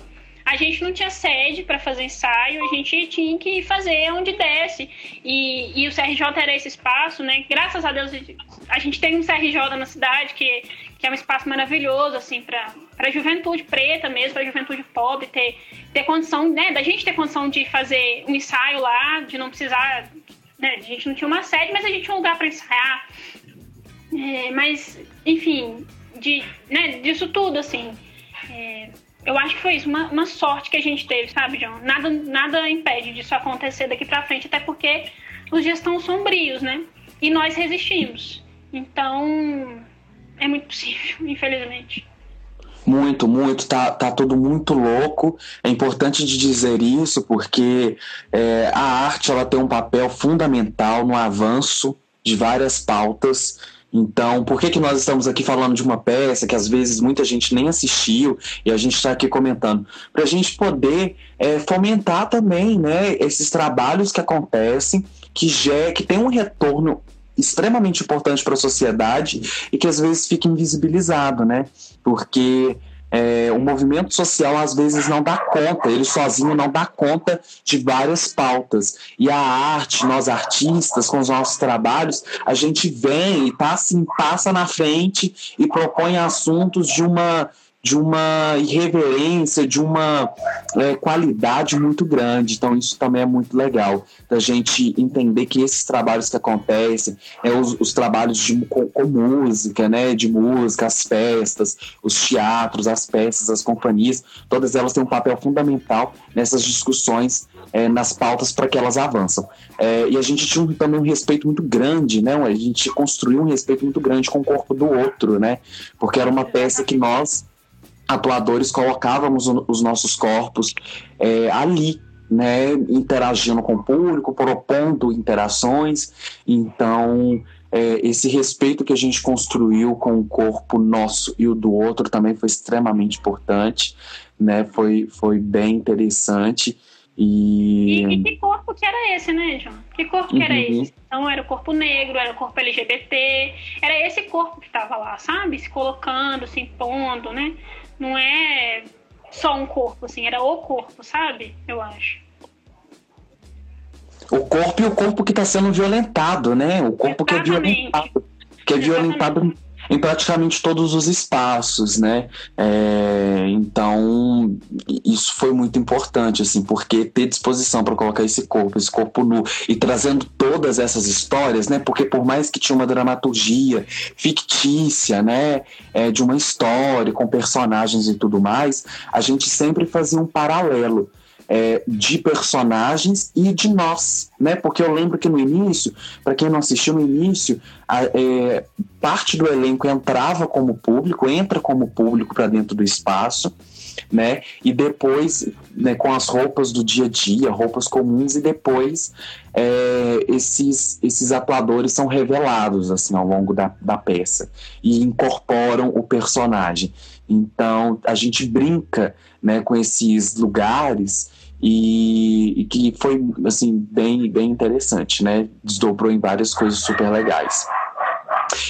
a gente não tinha sede para fazer ensaio, a gente tinha que fazer onde desce. E, e o CRJ era esse espaço, né? Graças a Deus a gente tem um CRJ na cidade que, que é um espaço maravilhoso, assim, para a juventude preta mesmo, para a juventude pobre ter, ter condição, né? Da gente ter condição de fazer um ensaio lá, de não precisar. Né, a gente não tinha uma sede, mas a gente tinha um lugar para ensaiar. É, mas, enfim, de, né, disso tudo, assim. É, eu acho que foi isso, uma, uma, sorte que a gente teve, sabe, John? Nada, nada impede disso acontecer daqui pra frente, até porque os dias estão sombrios, né? E nós resistimos. Então, é muito possível, infelizmente. Muito, muito, tá, tá tudo muito louco. É importante de dizer isso porque é, a arte ela tem um papel fundamental no avanço de várias pautas então, por que, que nós estamos aqui falando de uma peça que às vezes muita gente nem assistiu e a gente está aqui comentando? Para a gente poder é, fomentar também né, esses trabalhos que acontecem, que, já, que tem um retorno extremamente importante para a sociedade e que às vezes fica invisibilizado, né? Porque é, o movimento social às vezes não dá conta, ele sozinho não dá conta de várias pautas. E a arte, nós artistas, com os nossos trabalhos, a gente vem e tá, assim, passa na frente e propõe assuntos de uma de uma irreverência, de uma é, qualidade muito grande. Então, isso também é muito legal, da gente entender que esses trabalhos que acontecem, é os, os trabalhos de, com, com, música, né, de música, as festas, os teatros, as peças, as companhias, todas elas têm um papel fundamental nessas discussões, é, nas pautas para que elas avançam. É, e a gente tinha também um respeito muito grande, né? A gente construiu um respeito muito grande com o corpo do outro, né? Porque era uma peça que nós atuadores colocávamos os nossos corpos é, ali, né, interagindo com o público, propondo interações. Então, é, esse respeito que a gente construiu com o corpo nosso e o do outro também foi extremamente importante, né? Foi, foi bem interessante. E... e... E, que corpo que era esse, né, João? Que corpo que era uhum. esse? Então era o corpo negro, era o corpo LGBT, era esse corpo que estava lá, sabe? Se colocando, se impondo, né? Não é só um corpo, assim, era o corpo, sabe? Eu acho. O corpo e o corpo que está sendo violentado, né? O corpo Exatamente. que é violentado. Que é Exatamente. violentado em praticamente todos os espaços, né? É, então isso foi muito importante, assim, porque ter disposição para colocar esse corpo, esse corpo nu e trazendo todas essas histórias, né? Porque por mais que tinha uma dramaturgia fictícia, né, é, de uma história com personagens e tudo mais, a gente sempre fazia um paralelo é, de personagens e de nós, né? Porque eu lembro que no início, para quem não assistiu no início, a, é, parte do elenco entrava como público, entra como público para dentro do espaço. né? E depois, né, com as roupas do dia a dia, roupas comuns, e depois é, esses, esses atuadores são revelados assim ao longo da, da peça e incorporam o personagem. Então a gente brinca né, com esses lugares e, e, que foi assim bem bem interessante, né? Desdobrou em várias coisas super legais.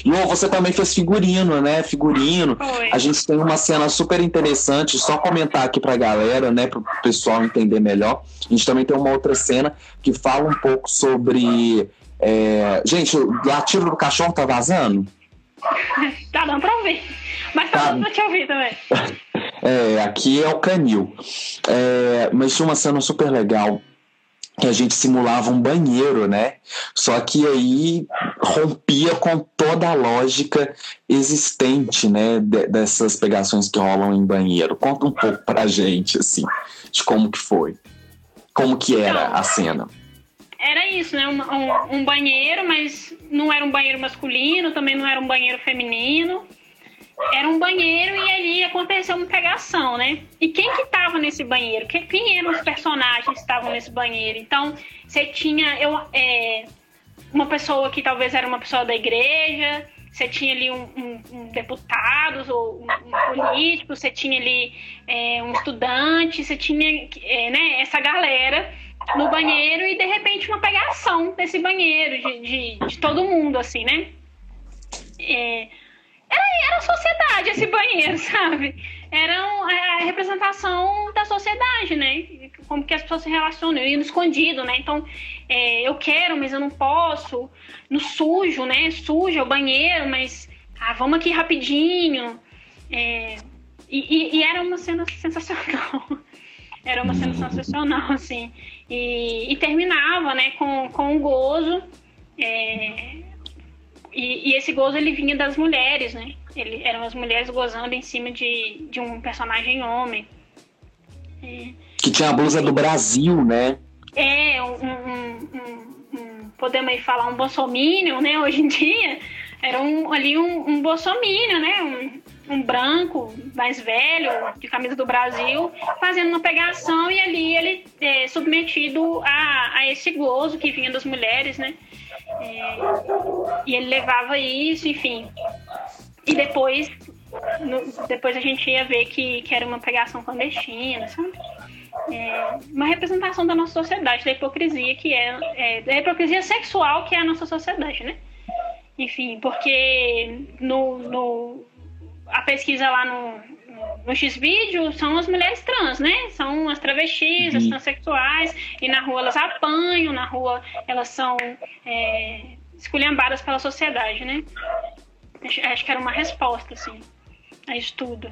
E oh, você também fez figurino, né? Figurino. Oi. A gente tem uma cena super interessante, só comentar aqui pra galera, né? Pro pessoal entender melhor. A gente também tem uma outra cena que fala um pouco sobre. É... Gente, o latido do cachorro tá vazando? tá dando pra ouvir. Mas tá, tá. dando pra te ouvir também. É, aqui é o canil. É, mas tinha uma cena super legal que a gente simulava um banheiro, né? Só que aí rompia com toda a lógica existente, né? dessas pegações que rolam em banheiro. Conta um pouco pra gente, assim, de como que foi. Como que era então, a cena. Era isso, né? Um, um, um banheiro, mas não era um banheiro masculino, também não era um banheiro feminino era um banheiro e ali aconteceu uma pegação, né? E quem que tava nesse banheiro? Quem, eram os personagens que estavam nesse banheiro? Então, você tinha eu, é, uma pessoa que talvez era uma pessoa da igreja, você tinha ali um, um, um deputado ou um, um, político, você tinha ali é, um estudante, você tinha é, né, essa galera no banheiro e de repente uma pegação desse banheiro, de, de, de todo mundo, assim, né? É, era, era a sociedade esse banheiro, sabe? Era a representação da sociedade, né? Como que as pessoas se relacionam, eu ia no escondido, né? Então, é, eu quero, mas eu não posso. No sujo, né? Sujo é o banheiro, mas ah, vamos aqui rapidinho. É, e, e, e, era uma cena sensacional. era uma cena sensacional, assim. E, e terminava, né, com, com um gozo. É, e, e, esse gozo ele vinha das mulheres, né? Ele, eram as mulheres gozando em cima de, de um personagem homem. É, que tinha a blusa do Brasil, né? É, um, um, um, um podemos aí falar um bolsominion, né? Hoje em dia, era um, ali um, um bolsominion, né? Um, um branco mais velho, de camisa do Brasil, fazendo uma pegação e ali ele é submetido a, a esse gozo que vinha das mulheres, né? É, e ele levava isso, enfim. E depois, no, depois a gente ia ver que, que era uma pegação clandestina, sabe? É, uma representação da nossa sociedade, da hipocrisia que é, é, da hipocrisia sexual que é a nossa sociedade, né? Enfim, porque no, no a pesquisa lá no, no X-Vídeo são as mulheres trans, né? São as travestis, as uhum. transexuais, e na rua elas apanham, na rua elas são é, esculhambadas pela sociedade, né? Acho, que era uma resposta, assim, a isso tudo.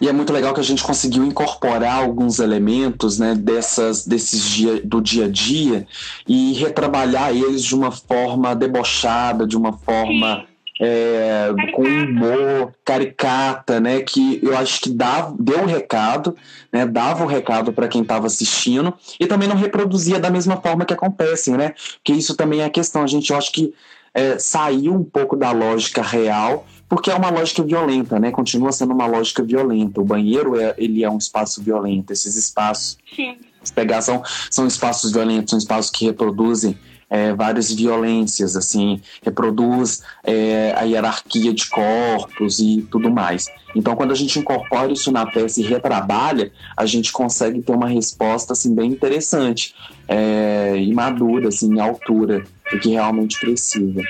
E é muito legal que a gente conseguiu incorporar alguns elementos né, dessas, desses dia, do dia a dia e retrabalhar eles de uma forma debochada, de uma forma é, com humor, caricata, né? Que eu acho que dava, deu o um recado, né? Dava o um recado para quem estava assistindo e também não reproduzia da mesma forma que acontece, né? Que isso também é a questão. A gente, eu acho que é, saiu um pouco da lógica real, porque é uma lógica violenta, né? Continua sendo uma lógica violenta. O banheiro é, ele é um espaço violento. Esses espaços, Sim. pegação, são espaços violentos, são espaços que reproduzem é, várias violências, assim, reproduz é, a hierarquia de corpos e tudo mais. Então, quando a gente incorpora isso na peça e retrabalha, a gente consegue ter uma resposta assim bem interessante é, e madura, assim, em altura do que realmente precisa.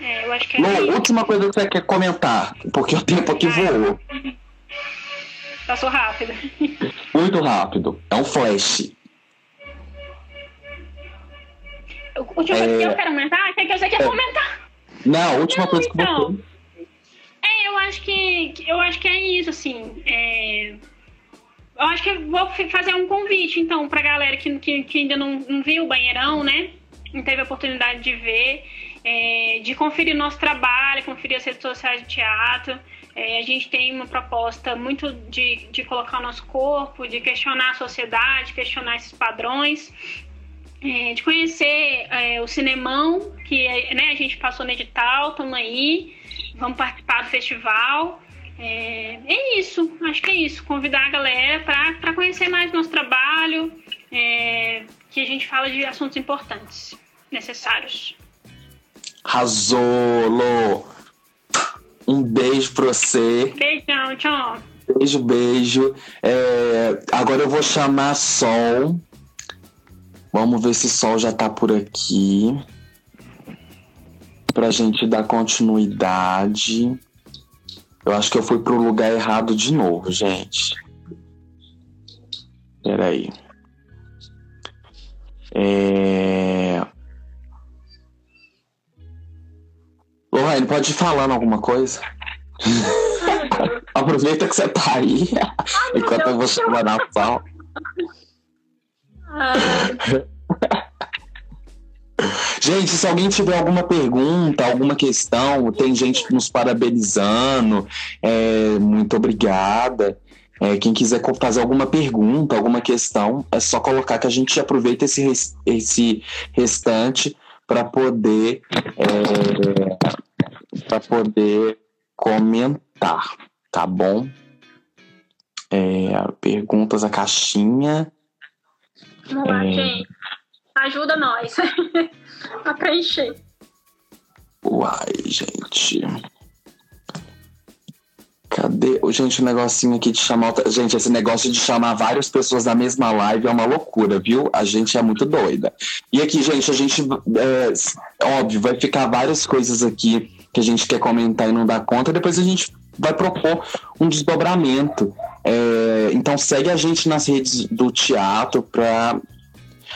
É, eu acho que é última coisa que você quer comentar, porque o tempo aqui voou. Passou rápido. Muito rápido. É um flash. Última coisa que eu quero comentar, é que você quer é. comentar. Não, a última Não, coisa que então, você... É, eu acho que, eu acho que é isso, assim. É... Eu acho que vou fazer um convite, então, pra galera que, que, que ainda não, não viu o Banheirão, né? Não teve a oportunidade de ver, é, de conferir nosso trabalho, conferir as redes sociais de teatro. É, a gente tem uma proposta muito de, de colocar o nosso corpo, de questionar a sociedade, questionar esses padrões é, de conhecer é, o Cinemão, que né, a gente passou no edital, estamos aí, vamos participar do festival. É, é isso, acho que é isso. Convidar a galera para conhecer mais nosso trabalho, é, que a gente fala de assuntos importantes, necessários. Lô. Um beijo pra você. Beijão, tchau. Beijo, beijo. É, agora eu vou chamar Sol. Vamos ver se Sol já tá por aqui. Pra gente dar continuidade. Eu acho que eu fui pro lugar errado de novo, gente. Peraí. É... Lorraine, pode ir falando alguma coisa? Aproveita que você tá aí, enquanto eu vou chamar na sala. Gente, se alguém tiver alguma pergunta, alguma questão, tem gente nos parabenizando, é, muito obrigada. É, quem quiser fazer alguma pergunta, alguma questão, é só colocar que a gente aproveita esse, esse restante para poder é, para poder comentar, tá bom? É, perguntas a caixinha. Vamos lá, é... gente. Ajuda nós a preencher. Uai, gente. Cadê? Gente, o negocinho aqui de chamar. Gente, esse negócio de chamar várias pessoas na mesma live é uma loucura, viu? A gente é muito doida. E aqui, gente, a gente. É, óbvio, vai ficar várias coisas aqui que a gente quer comentar e não dá conta. Depois a gente vai propor um desdobramento. É, então segue a gente nas redes do teatro para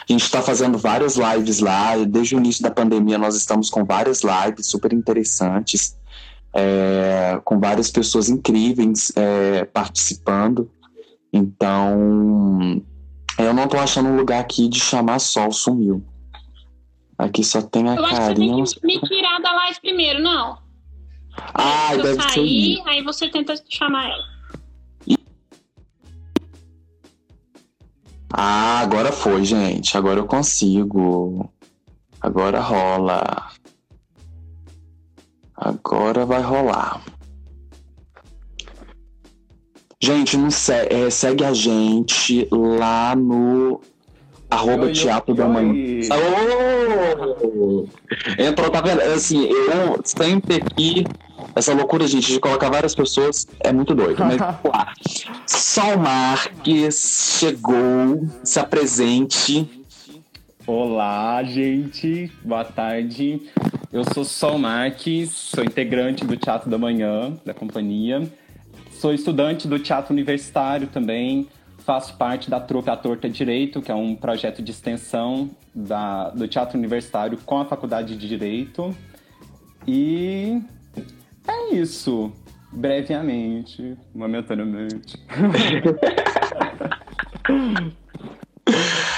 a gente está fazendo várias lives lá. Desde o início da pandemia, nós estamos com várias lives super interessantes é, com várias pessoas incríveis é, participando. Então, eu não tô achando um lugar aqui de chamar sol, sumiu. Aqui só tem a eu carinha. Eu acho que você tem que me tirar da live primeiro, não. Ah, eu deve sair, ser. aí você tenta chamar ela. Ah, agora foi, gente. Agora eu consigo. Agora rola. Agora vai rolar. Gente, não se, é, segue a gente lá no arroba Oi, teatro oi, da manhã. Oh! Entrou, tá vendo? Assim, eu sempre aqui, essa loucura, gente, de colocar várias pessoas é muito doido. Mas lá. Sol Marques chegou, se apresente. Olá, gente. Boa tarde. Eu sou Sol Marques, sou integrante do Teatro da Manhã, da companhia. Sou estudante do Teatro Universitário também. Faço parte da Trupe A Torta Direito, que é um projeto de extensão da, do Teatro Universitário com a Faculdade de Direito. E é isso, brevemente, momentaneamente.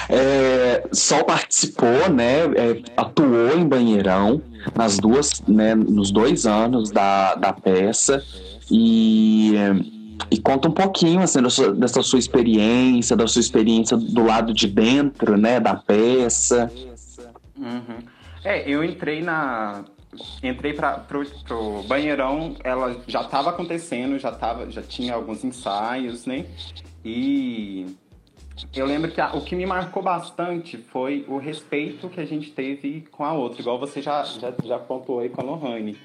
É, Sol participou, né? é, atuou em Banheirão nas duas, né, nos dois anos da, da peça e, e conta um pouquinho assim dessa, dessa sua experiência, da sua experiência do lado de dentro, né, da peça. Uhum. É, eu entrei na. Entrei para pro, pro banheirão, ela já estava acontecendo, já, tava, já tinha alguns ensaios, né? E eu lembro que a, o que me marcou bastante foi o respeito que a gente teve com a outra, igual você já, já, já pontuou aí com a Lohane.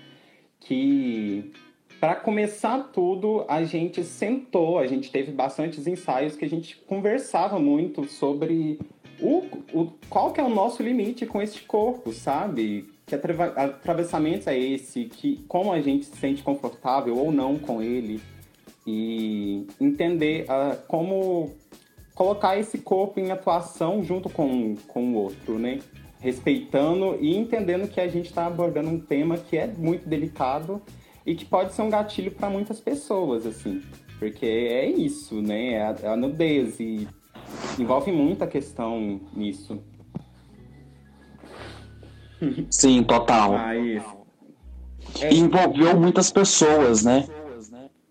Que para começar tudo, a gente sentou, a gente teve bastantes ensaios que a gente conversava muito sobre o, o, qual que é o nosso limite com esse corpo, sabe? Que atravessamento é esse, que como a gente se sente confortável ou não com ele e entender uh, como colocar esse corpo em atuação junto com, com o outro, né? Respeitando e entendendo que a gente está abordando um tema que é muito delicado e que pode ser um gatilho para muitas pessoas, assim. Porque é isso, né? É a, é a nudez e envolve muita questão nisso. Sim, total. Mas. E envolveu muitas pessoas, né?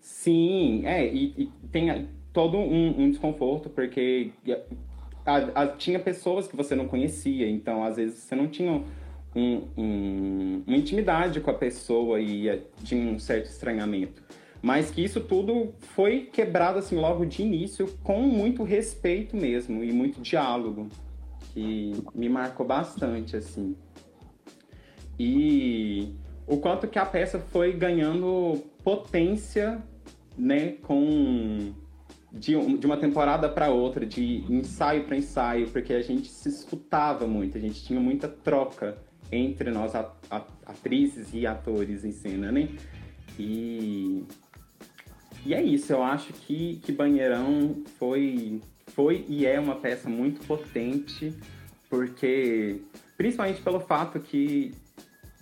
Sim, é, e, e tem todo um, um desconforto, porque a, a, tinha pessoas que você não conhecia, então às vezes você não tinha um, um, uma intimidade com a pessoa e tinha um certo estranhamento. mas que isso tudo foi quebrado assim logo de início com muito respeito mesmo e muito diálogo que me marcou bastante assim e o quanto que a peça foi ganhando potência né com de, de uma temporada para outra de ensaio para ensaio porque a gente se escutava muito a gente tinha muita troca entre nós atrizes e atores em cena né? E e é isso, eu acho que, que Banheirão foi, foi e é uma peça muito potente, porque, principalmente pelo fato que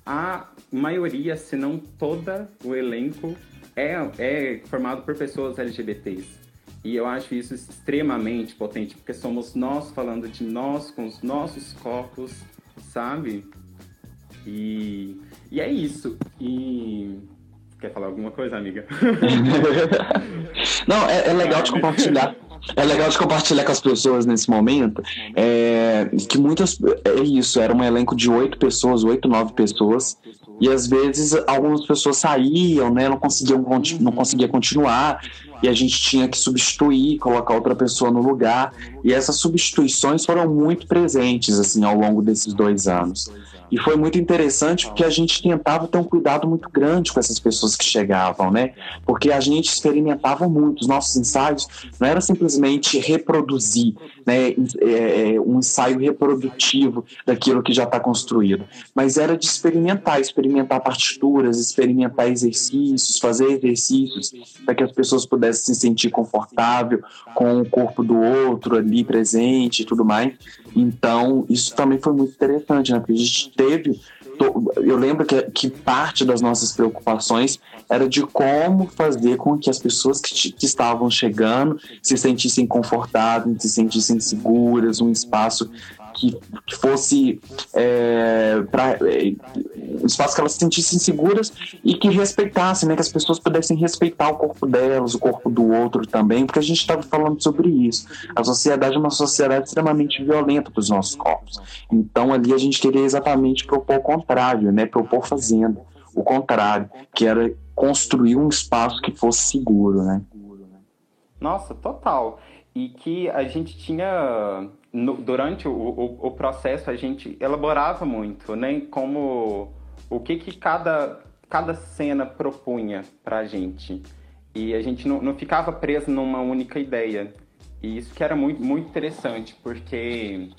a maioria, se não toda o elenco, é, é formado por pessoas LGBTs. E eu acho isso extremamente potente, porque somos nós falando de nós com os nossos corpos, sabe? E, e é isso. E Quer falar alguma coisa, amiga? Não, é, é legal de compartilhar. É legal de compartilhar com as pessoas nesse momento é, que muitas. É isso, era um elenco de oito pessoas, oito, nove pessoas. E às vezes algumas pessoas saíam, né? Não conseguiam não conseguia continuar. E a gente tinha que substituir, colocar outra pessoa no lugar. E essas substituições foram muito presentes assim ao longo desses dois anos. E foi muito interessante porque a gente tentava ter um cuidado muito grande com essas pessoas que chegavam, né? Porque a gente experimentava muito. Os nossos ensaios não era simplesmente reproduzir, né? É, é um ensaio reprodutivo daquilo que já está construído, mas era de experimentar, experimentar partituras, experimentar exercícios, fazer exercícios para que as pessoas pudessem se sentir confortável com o corpo do outro ali presente e tudo mais. Então, isso também foi muito interessante, né? Porque a gente teve. Eu lembro que, que parte das nossas preocupações era de como fazer com que as pessoas que, que estavam chegando se sentissem confortáveis, se sentissem seguras, um espaço que, que fosse é, para é, um espaço que elas se sentissem seguras e que respeitassem, né, que as pessoas pudessem respeitar o corpo delas, o corpo do outro também, porque a gente estava falando sobre isso. A sociedade é uma sociedade extremamente violenta para os nossos corpos. Então ali a gente queria exatamente propor o contrário, né, propor fazendo o contrário, que era construir um espaço que fosse seguro, né? Nossa, total. E que a gente tinha no, durante o, o, o, processo a gente elaborava muito, né? Como o que que cada, cada cena propunha para a gente. E a gente não, não ficava preso numa única ideia. E isso que era muito, muito interessante, porque,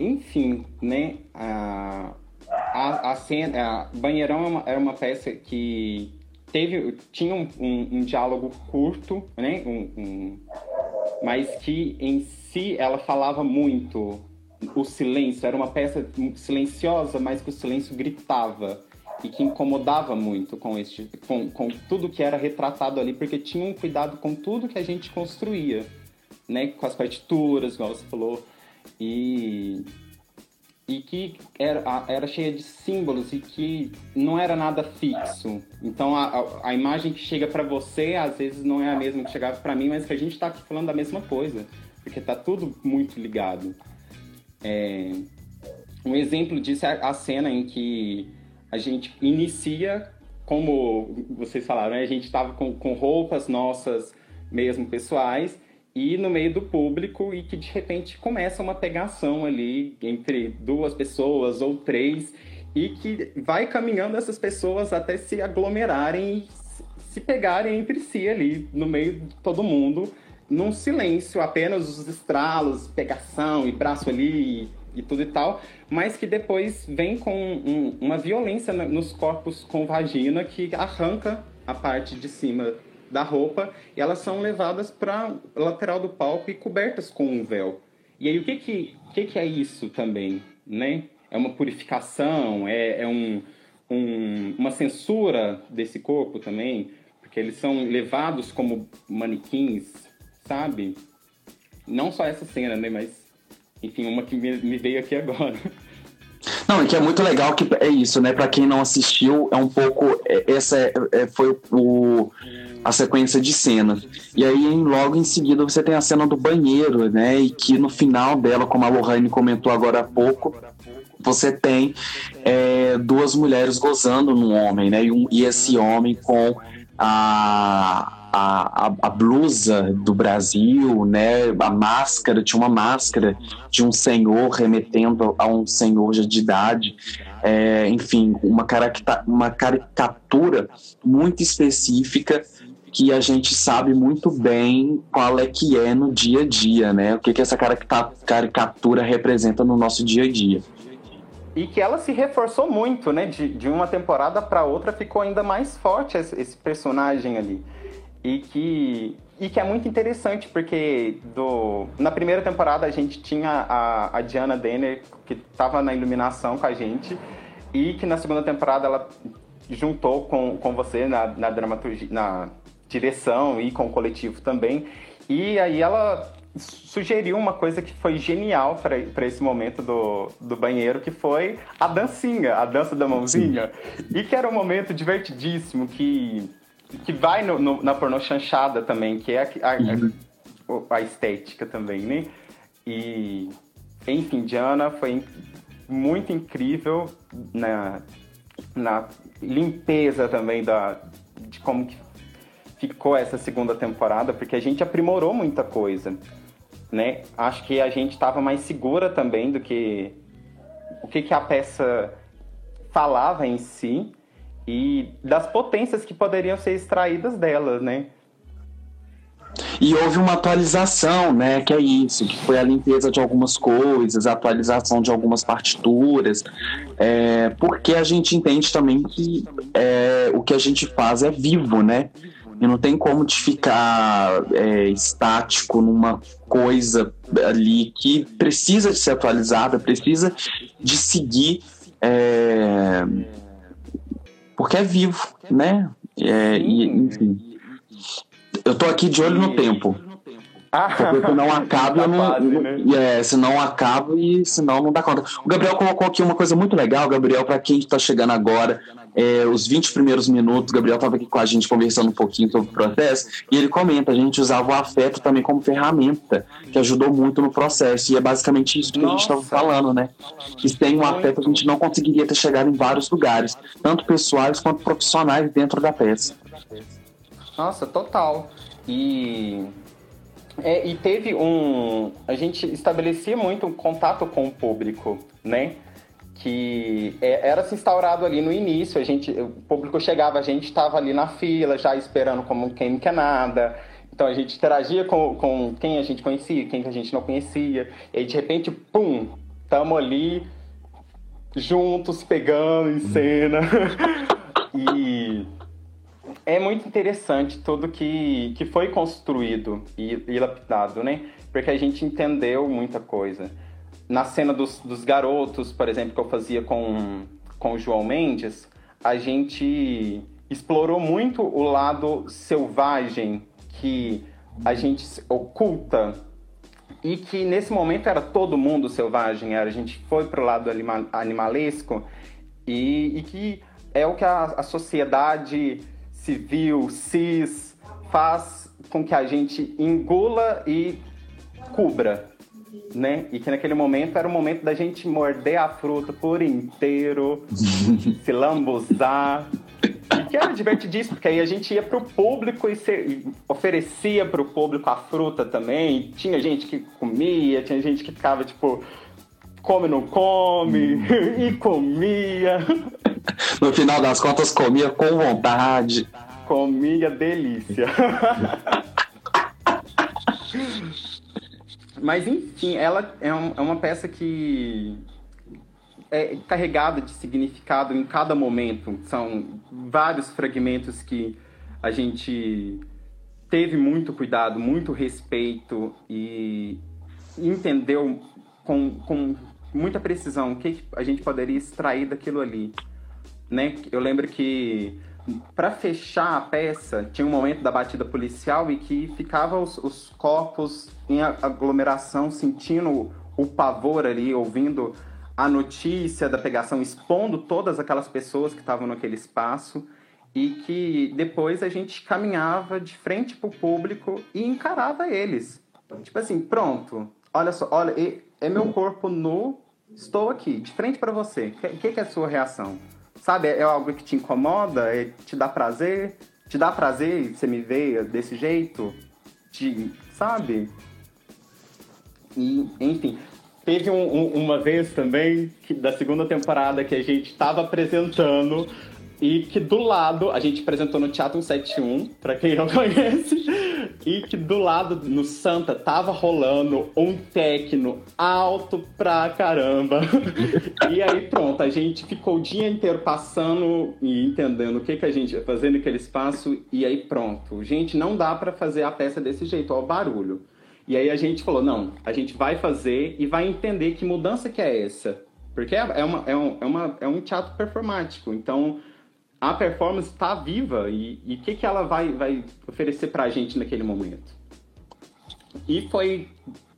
enfim, né? A, a, a cena, a Banheirão era é uma, era uma peça que teve, tinha um, um, um diálogo curto, né? Um, mas que em si ela falava muito o silêncio, era uma peça silenciosa, mas que o silêncio gritava e que incomodava muito com, este, com, com tudo que era retratado ali, porque tinha um cuidado com tudo que a gente construía, né? Com as partituras, igual você falou, e, e que era, era cheia de símbolos e que não era nada fixo. Então a, a, imagem que chega para você às vezes não é a mesma que chegava para mim, mas que a gente está falando da mesma coisa porque tá tudo muito ligado. É... Um exemplo disso é a cena em que a gente inicia, como vocês falaram, né? a gente estava com, com roupas nossas mesmo pessoais e no meio do público e que de repente começa uma pegação ali entre duas pessoas ou três e que vai caminhando essas pessoas até se aglomerarem e se pegarem entre si ali no meio de todo mundo num silêncio, apenas os estralos, pegação e braço ali e, e tudo e tal, mas que depois vem com um, uma violência nos corpos com vagina que arranca a parte de cima da roupa e elas são levadas para lateral do palco e cobertas com um véu. E aí o que que, que, que é isso também, né? É uma purificação, é, é um, um, uma censura desse corpo também, porque eles são levados como manequins sabe? Não só essa cena, né? Mas, enfim, uma que me, me veio aqui agora. Não, e que é muito legal que é isso, né? Para quem não assistiu, é um pouco é, essa é, é, foi o a sequência de cenas. E aí logo em seguida você tem a cena do banheiro, né? E que no final dela, como a Lohane comentou agora há pouco, você tem é, duas mulheres gozando num homem, né? E, um, e esse homem com a, a, a, blusa do Brasil, né? A máscara, tinha uma máscara de um senhor remetendo a um senhor já de idade. É, enfim, uma, uma caricatura muito específica que a gente sabe muito bem qual é que é no dia a dia, né? O que, que essa caricatura representa no nosso dia a dia. E que ela se reforçou muito, né? De, de uma temporada para outra ficou ainda mais forte esse, esse, personagem ali. E que, e que é muito interessante, porque do, na primeira temporada a gente tinha a, a Diana Denner, que estava na iluminação com a gente, e que na segunda temporada ela juntou com, com você na, na dramaturgia, na direção e com o coletivo também. E aí ela sugeriu uma coisa que foi genial para esse momento do, do banheiro, que foi a dancinha, a dança da mãozinha. Sim. E que era um momento divertidíssimo, que, que vai no, no, na pornô chanchada também, que é a, a, uhum. a, estética também, né? E, enfim, Diana foi muito incrível na, na limpeza também da, de como que ficou essa segunda temporada, porque a gente aprimorou muita coisa né? Acho que a gente estava mais segura também do que o que, que a peça falava em si e das potências que poderiam ser extraídas dela, né? E houve uma atualização, né? Que é isso, que foi a limpeza de algumas coisas, a atualização de algumas partituras, é, porque a gente entende também que é, o que a gente faz é vivo, né? E não tem como te ficar é, estático numa coisa ali que precisa de ser atualizada, precisa de seguir, é, porque é vivo, né? É, e, enfim. Eu tô aqui de olho no tempo. Porque se não acaba, eu não. Né? É, se não acaba e senão não dá conta. O Gabriel colocou aqui uma coisa muito legal, Gabriel, para quem está chegando agora, é, os 20 primeiros minutos, o Gabriel estava aqui com a gente conversando um pouquinho sobre o processo, e ele comenta, a gente usava o afeto também como ferramenta, que ajudou muito no processo, e é basicamente isso que Nossa. a gente estava falando, né? Que sem um afeto a gente não conseguiria ter chegado em vários lugares, tanto pessoais quanto profissionais dentro da peça. Nossa, total. E é, e teve um. A gente estabelecia muito um contato com o público, né? Que é, era se instaurado ali no início. A gente, o público chegava, a gente estava ali na fila, já esperando como quem não quer nada. Então a gente interagia com, com quem a gente conhecia, quem a gente não conhecia. E aí, de repente, pum, tamo ali juntos, pegando em cena. e é muito interessante tudo que, que foi construído e, e lapidado, né? Porque a gente entendeu muita coisa. Na cena dos, dos garotos, por exemplo, que eu fazia com, com o João Mendes, a gente explorou muito o lado selvagem que a gente oculta e que nesse momento era todo mundo selvagem, a gente foi para o lado animalesco e, e, que é o que a, a sociedade civil, cis, faz com que a gente engula e cubra, né? E que naquele momento era o momento da gente morder a fruta por inteiro, se lambuzar. E que era divertidíssimo, porque aí a gente ia pro público e, se, e oferecia pro público a fruta também. Tinha gente que comia, tinha gente que ficava tipo, come, não come, e comia. no final das contas, comia com vontade. Comia delícia. Mas enfim, ela é, um, é, uma peça que é carregada de significado em cada momento. São vários fragmentos que a gente teve muito cuidado, muito respeito e entendeu com, com muita precisão o que a gente poderia extrair daquilo ali né? Eu lembro que para fechar a peça tinha um momento da batida policial e que ficava os, os corpos em aglomeração sentindo o pavor ali, ouvindo a notícia da pegação, expondo todas aquelas pessoas que estavam naquele espaço e que depois a gente caminhava de frente para o público e encarava eles. Tipo assim, pronto, olha só, olha, é meu corpo nu, estou aqui, de frente para você. O que, que é a sua reação? Sabe, é algo que te incomoda, é, te dá prazer. te dá prazer você me ver desse jeito? Te, sabe? E, enfim, teve um, um, uma vez também, que, da segunda temporada, que a gente estava apresentando e que do lado, a gente apresentou no Teatro 171, para quem não conhece, e que do lado, no Santa, tava rolando um techno alto pra caramba. e aí pronto, a gente ficou o dia inteiro passando e entendendo o que, que a gente ia fazer naquele espaço, e aí pronto. Gente, não dá para fazer a peça desse jeito, ó, o barulho. E aí a gente falou, não, a gente vai fazer e vai entender que mudança que é essa. Porque é, é uma, é, um, é, uma, é um teatro performático, então a performance está viva e o que, que ela vai, vai oferecer para a gente naquele momento. E foi,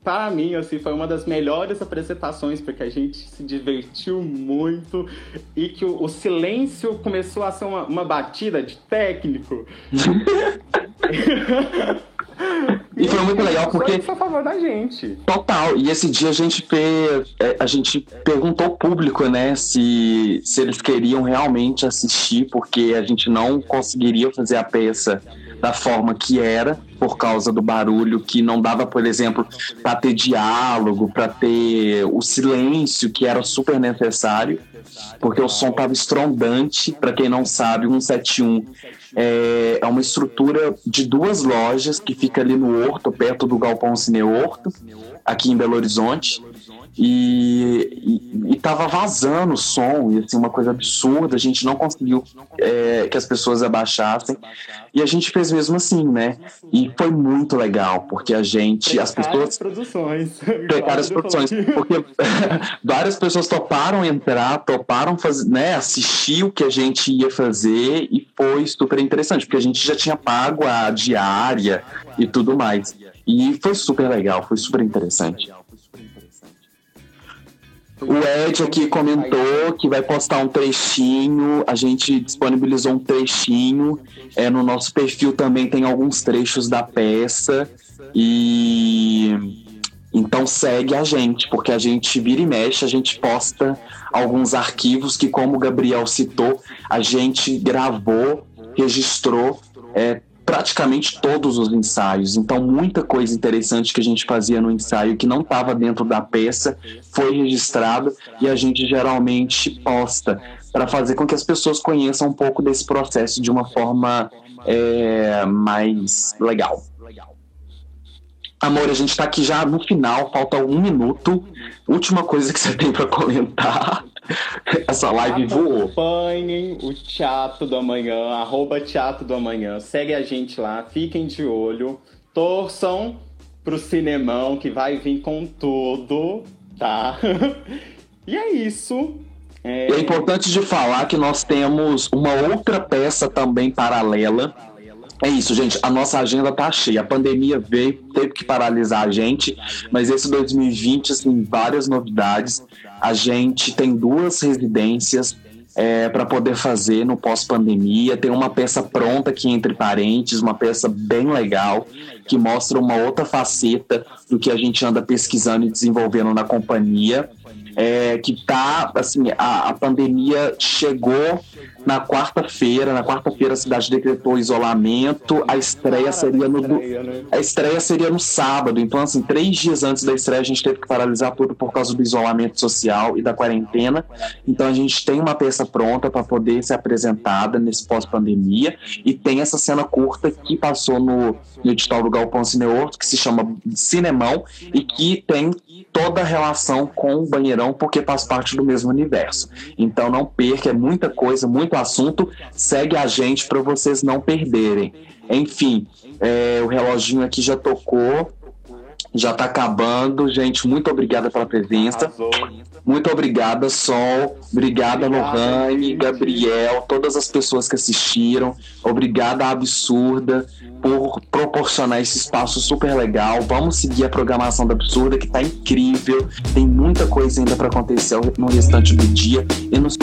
para mim, assim, foi uma das melhores apresentações, porque a gente se divertiu muito e que o, o silêncio começou a ser uma, uma batida de técnico. E foi muito legal porque. Foi a favor da gente. Total. E esse dia a gente fez. É, a gente perguntou ao público, né, se, se eles queriam realmente assistir, porque a gente não conseguiria fazer a peça da forma que era, por causa do barulho, que não dava, por exemplo, para ter diálogo, para ter o silêncio que era super necessário, porque o som estava estrondante. Para quem não sabe, 171 é, é uma estrutura de duas lojas que fica ali no Horto, perto do Galpão Cine Horto, aqui em Belo Horizonte. E, e, e tava vazando o som, e assim, uma coisa absurda, a gente não conseguiu é, que as pessoas abaixassem, e a gente fez mesmo assim, né? E foi muito legal, porque a gente, as pessoas... produções. Precárias produções, porque várias pessoas toparam entrar, toparam fazer, né, assistir o que a gente ia fazer, e foi super interessante, porque a gente já tinha pago a diária e tudo mais. E foi super legal, foi super interessante. O Ed aqui comentou que vai postar um trechinho. A gente disponibilizou um trechinho. É, no nosso perfil também tem alguns trechos da peça. E então segue a gente, porque a gente vira e mexe, a gente posta alguns arquivos que, como o Gabriel citou, a gente gravou, registrou é, praticamente todos os ensaios. Então, muita coisa interessante que a gente fazia no ensaio que não estava dentro da peça foi registrado e a gente geralmente posta para fazer com que as pessoas conheçam um pouco desse processo de uma forma é, mais legal. Amor, a gente está aqui já no final, falta um minuto. Última coisa que você tem para comentar. Essa live voou. Acompanhem o Teatro do Amanhã, arroba Teatro do Amanhã. Segue a gente lá, fiquem de olho. Torçam pro cinemão que vai vir com tudo, tá? e é isso. É... é importante de falar que nós temos uma outra peça também paralela é isso, gente. A nossa agenda tá cheia. A pandemia veio, teve que paralisar a gente, mas esse 2020, assim, várias novidades. A gente tem duas residências é, para poder fazer no pós-pandemia. Tem uma peça pronta aqui entre parentes, uma peça bem legal, que mostra uma outra faceta do que a gente anda pesquisando e desenvolvendo na companhia. É, que tá, assim, a, a pandemia chegou na quarta-feira. Na quarta-feira a cidade decretou isolamento. A estreia seria no né? a estreia seria no sábado. Então assim, três dias antes da estreia a gente teve que paralisar tudo por causa do isolamento social e da quarentena. Então a gente tem uma peça pronta para poder ser apresentada nesse pós-pandemia e tem essa cena curta que passou no, no edital do Galpão Cineorto que se chama Cinemão e que tem toda a relação com o Banheirão porque faz parte do mesmo universo. Então não perca, é muita coisa, muito assunto. Segue a gente para vocês não perderem. Enfim, é, o reloginho aqui já tocou, já está acabando. Gente, muito obrigada pela presença. Arrasou. Muito obrigada, Sol. Obrigada, Lohane, Gabriel, todas as pessoas que assistiram. Obrigada, Absurda, por proporcionar esse espaço super legal. Vamos seguir a programação da Absurda, que está incrível. Tem muita coisa ainda para acontecer no restante do dia. E nos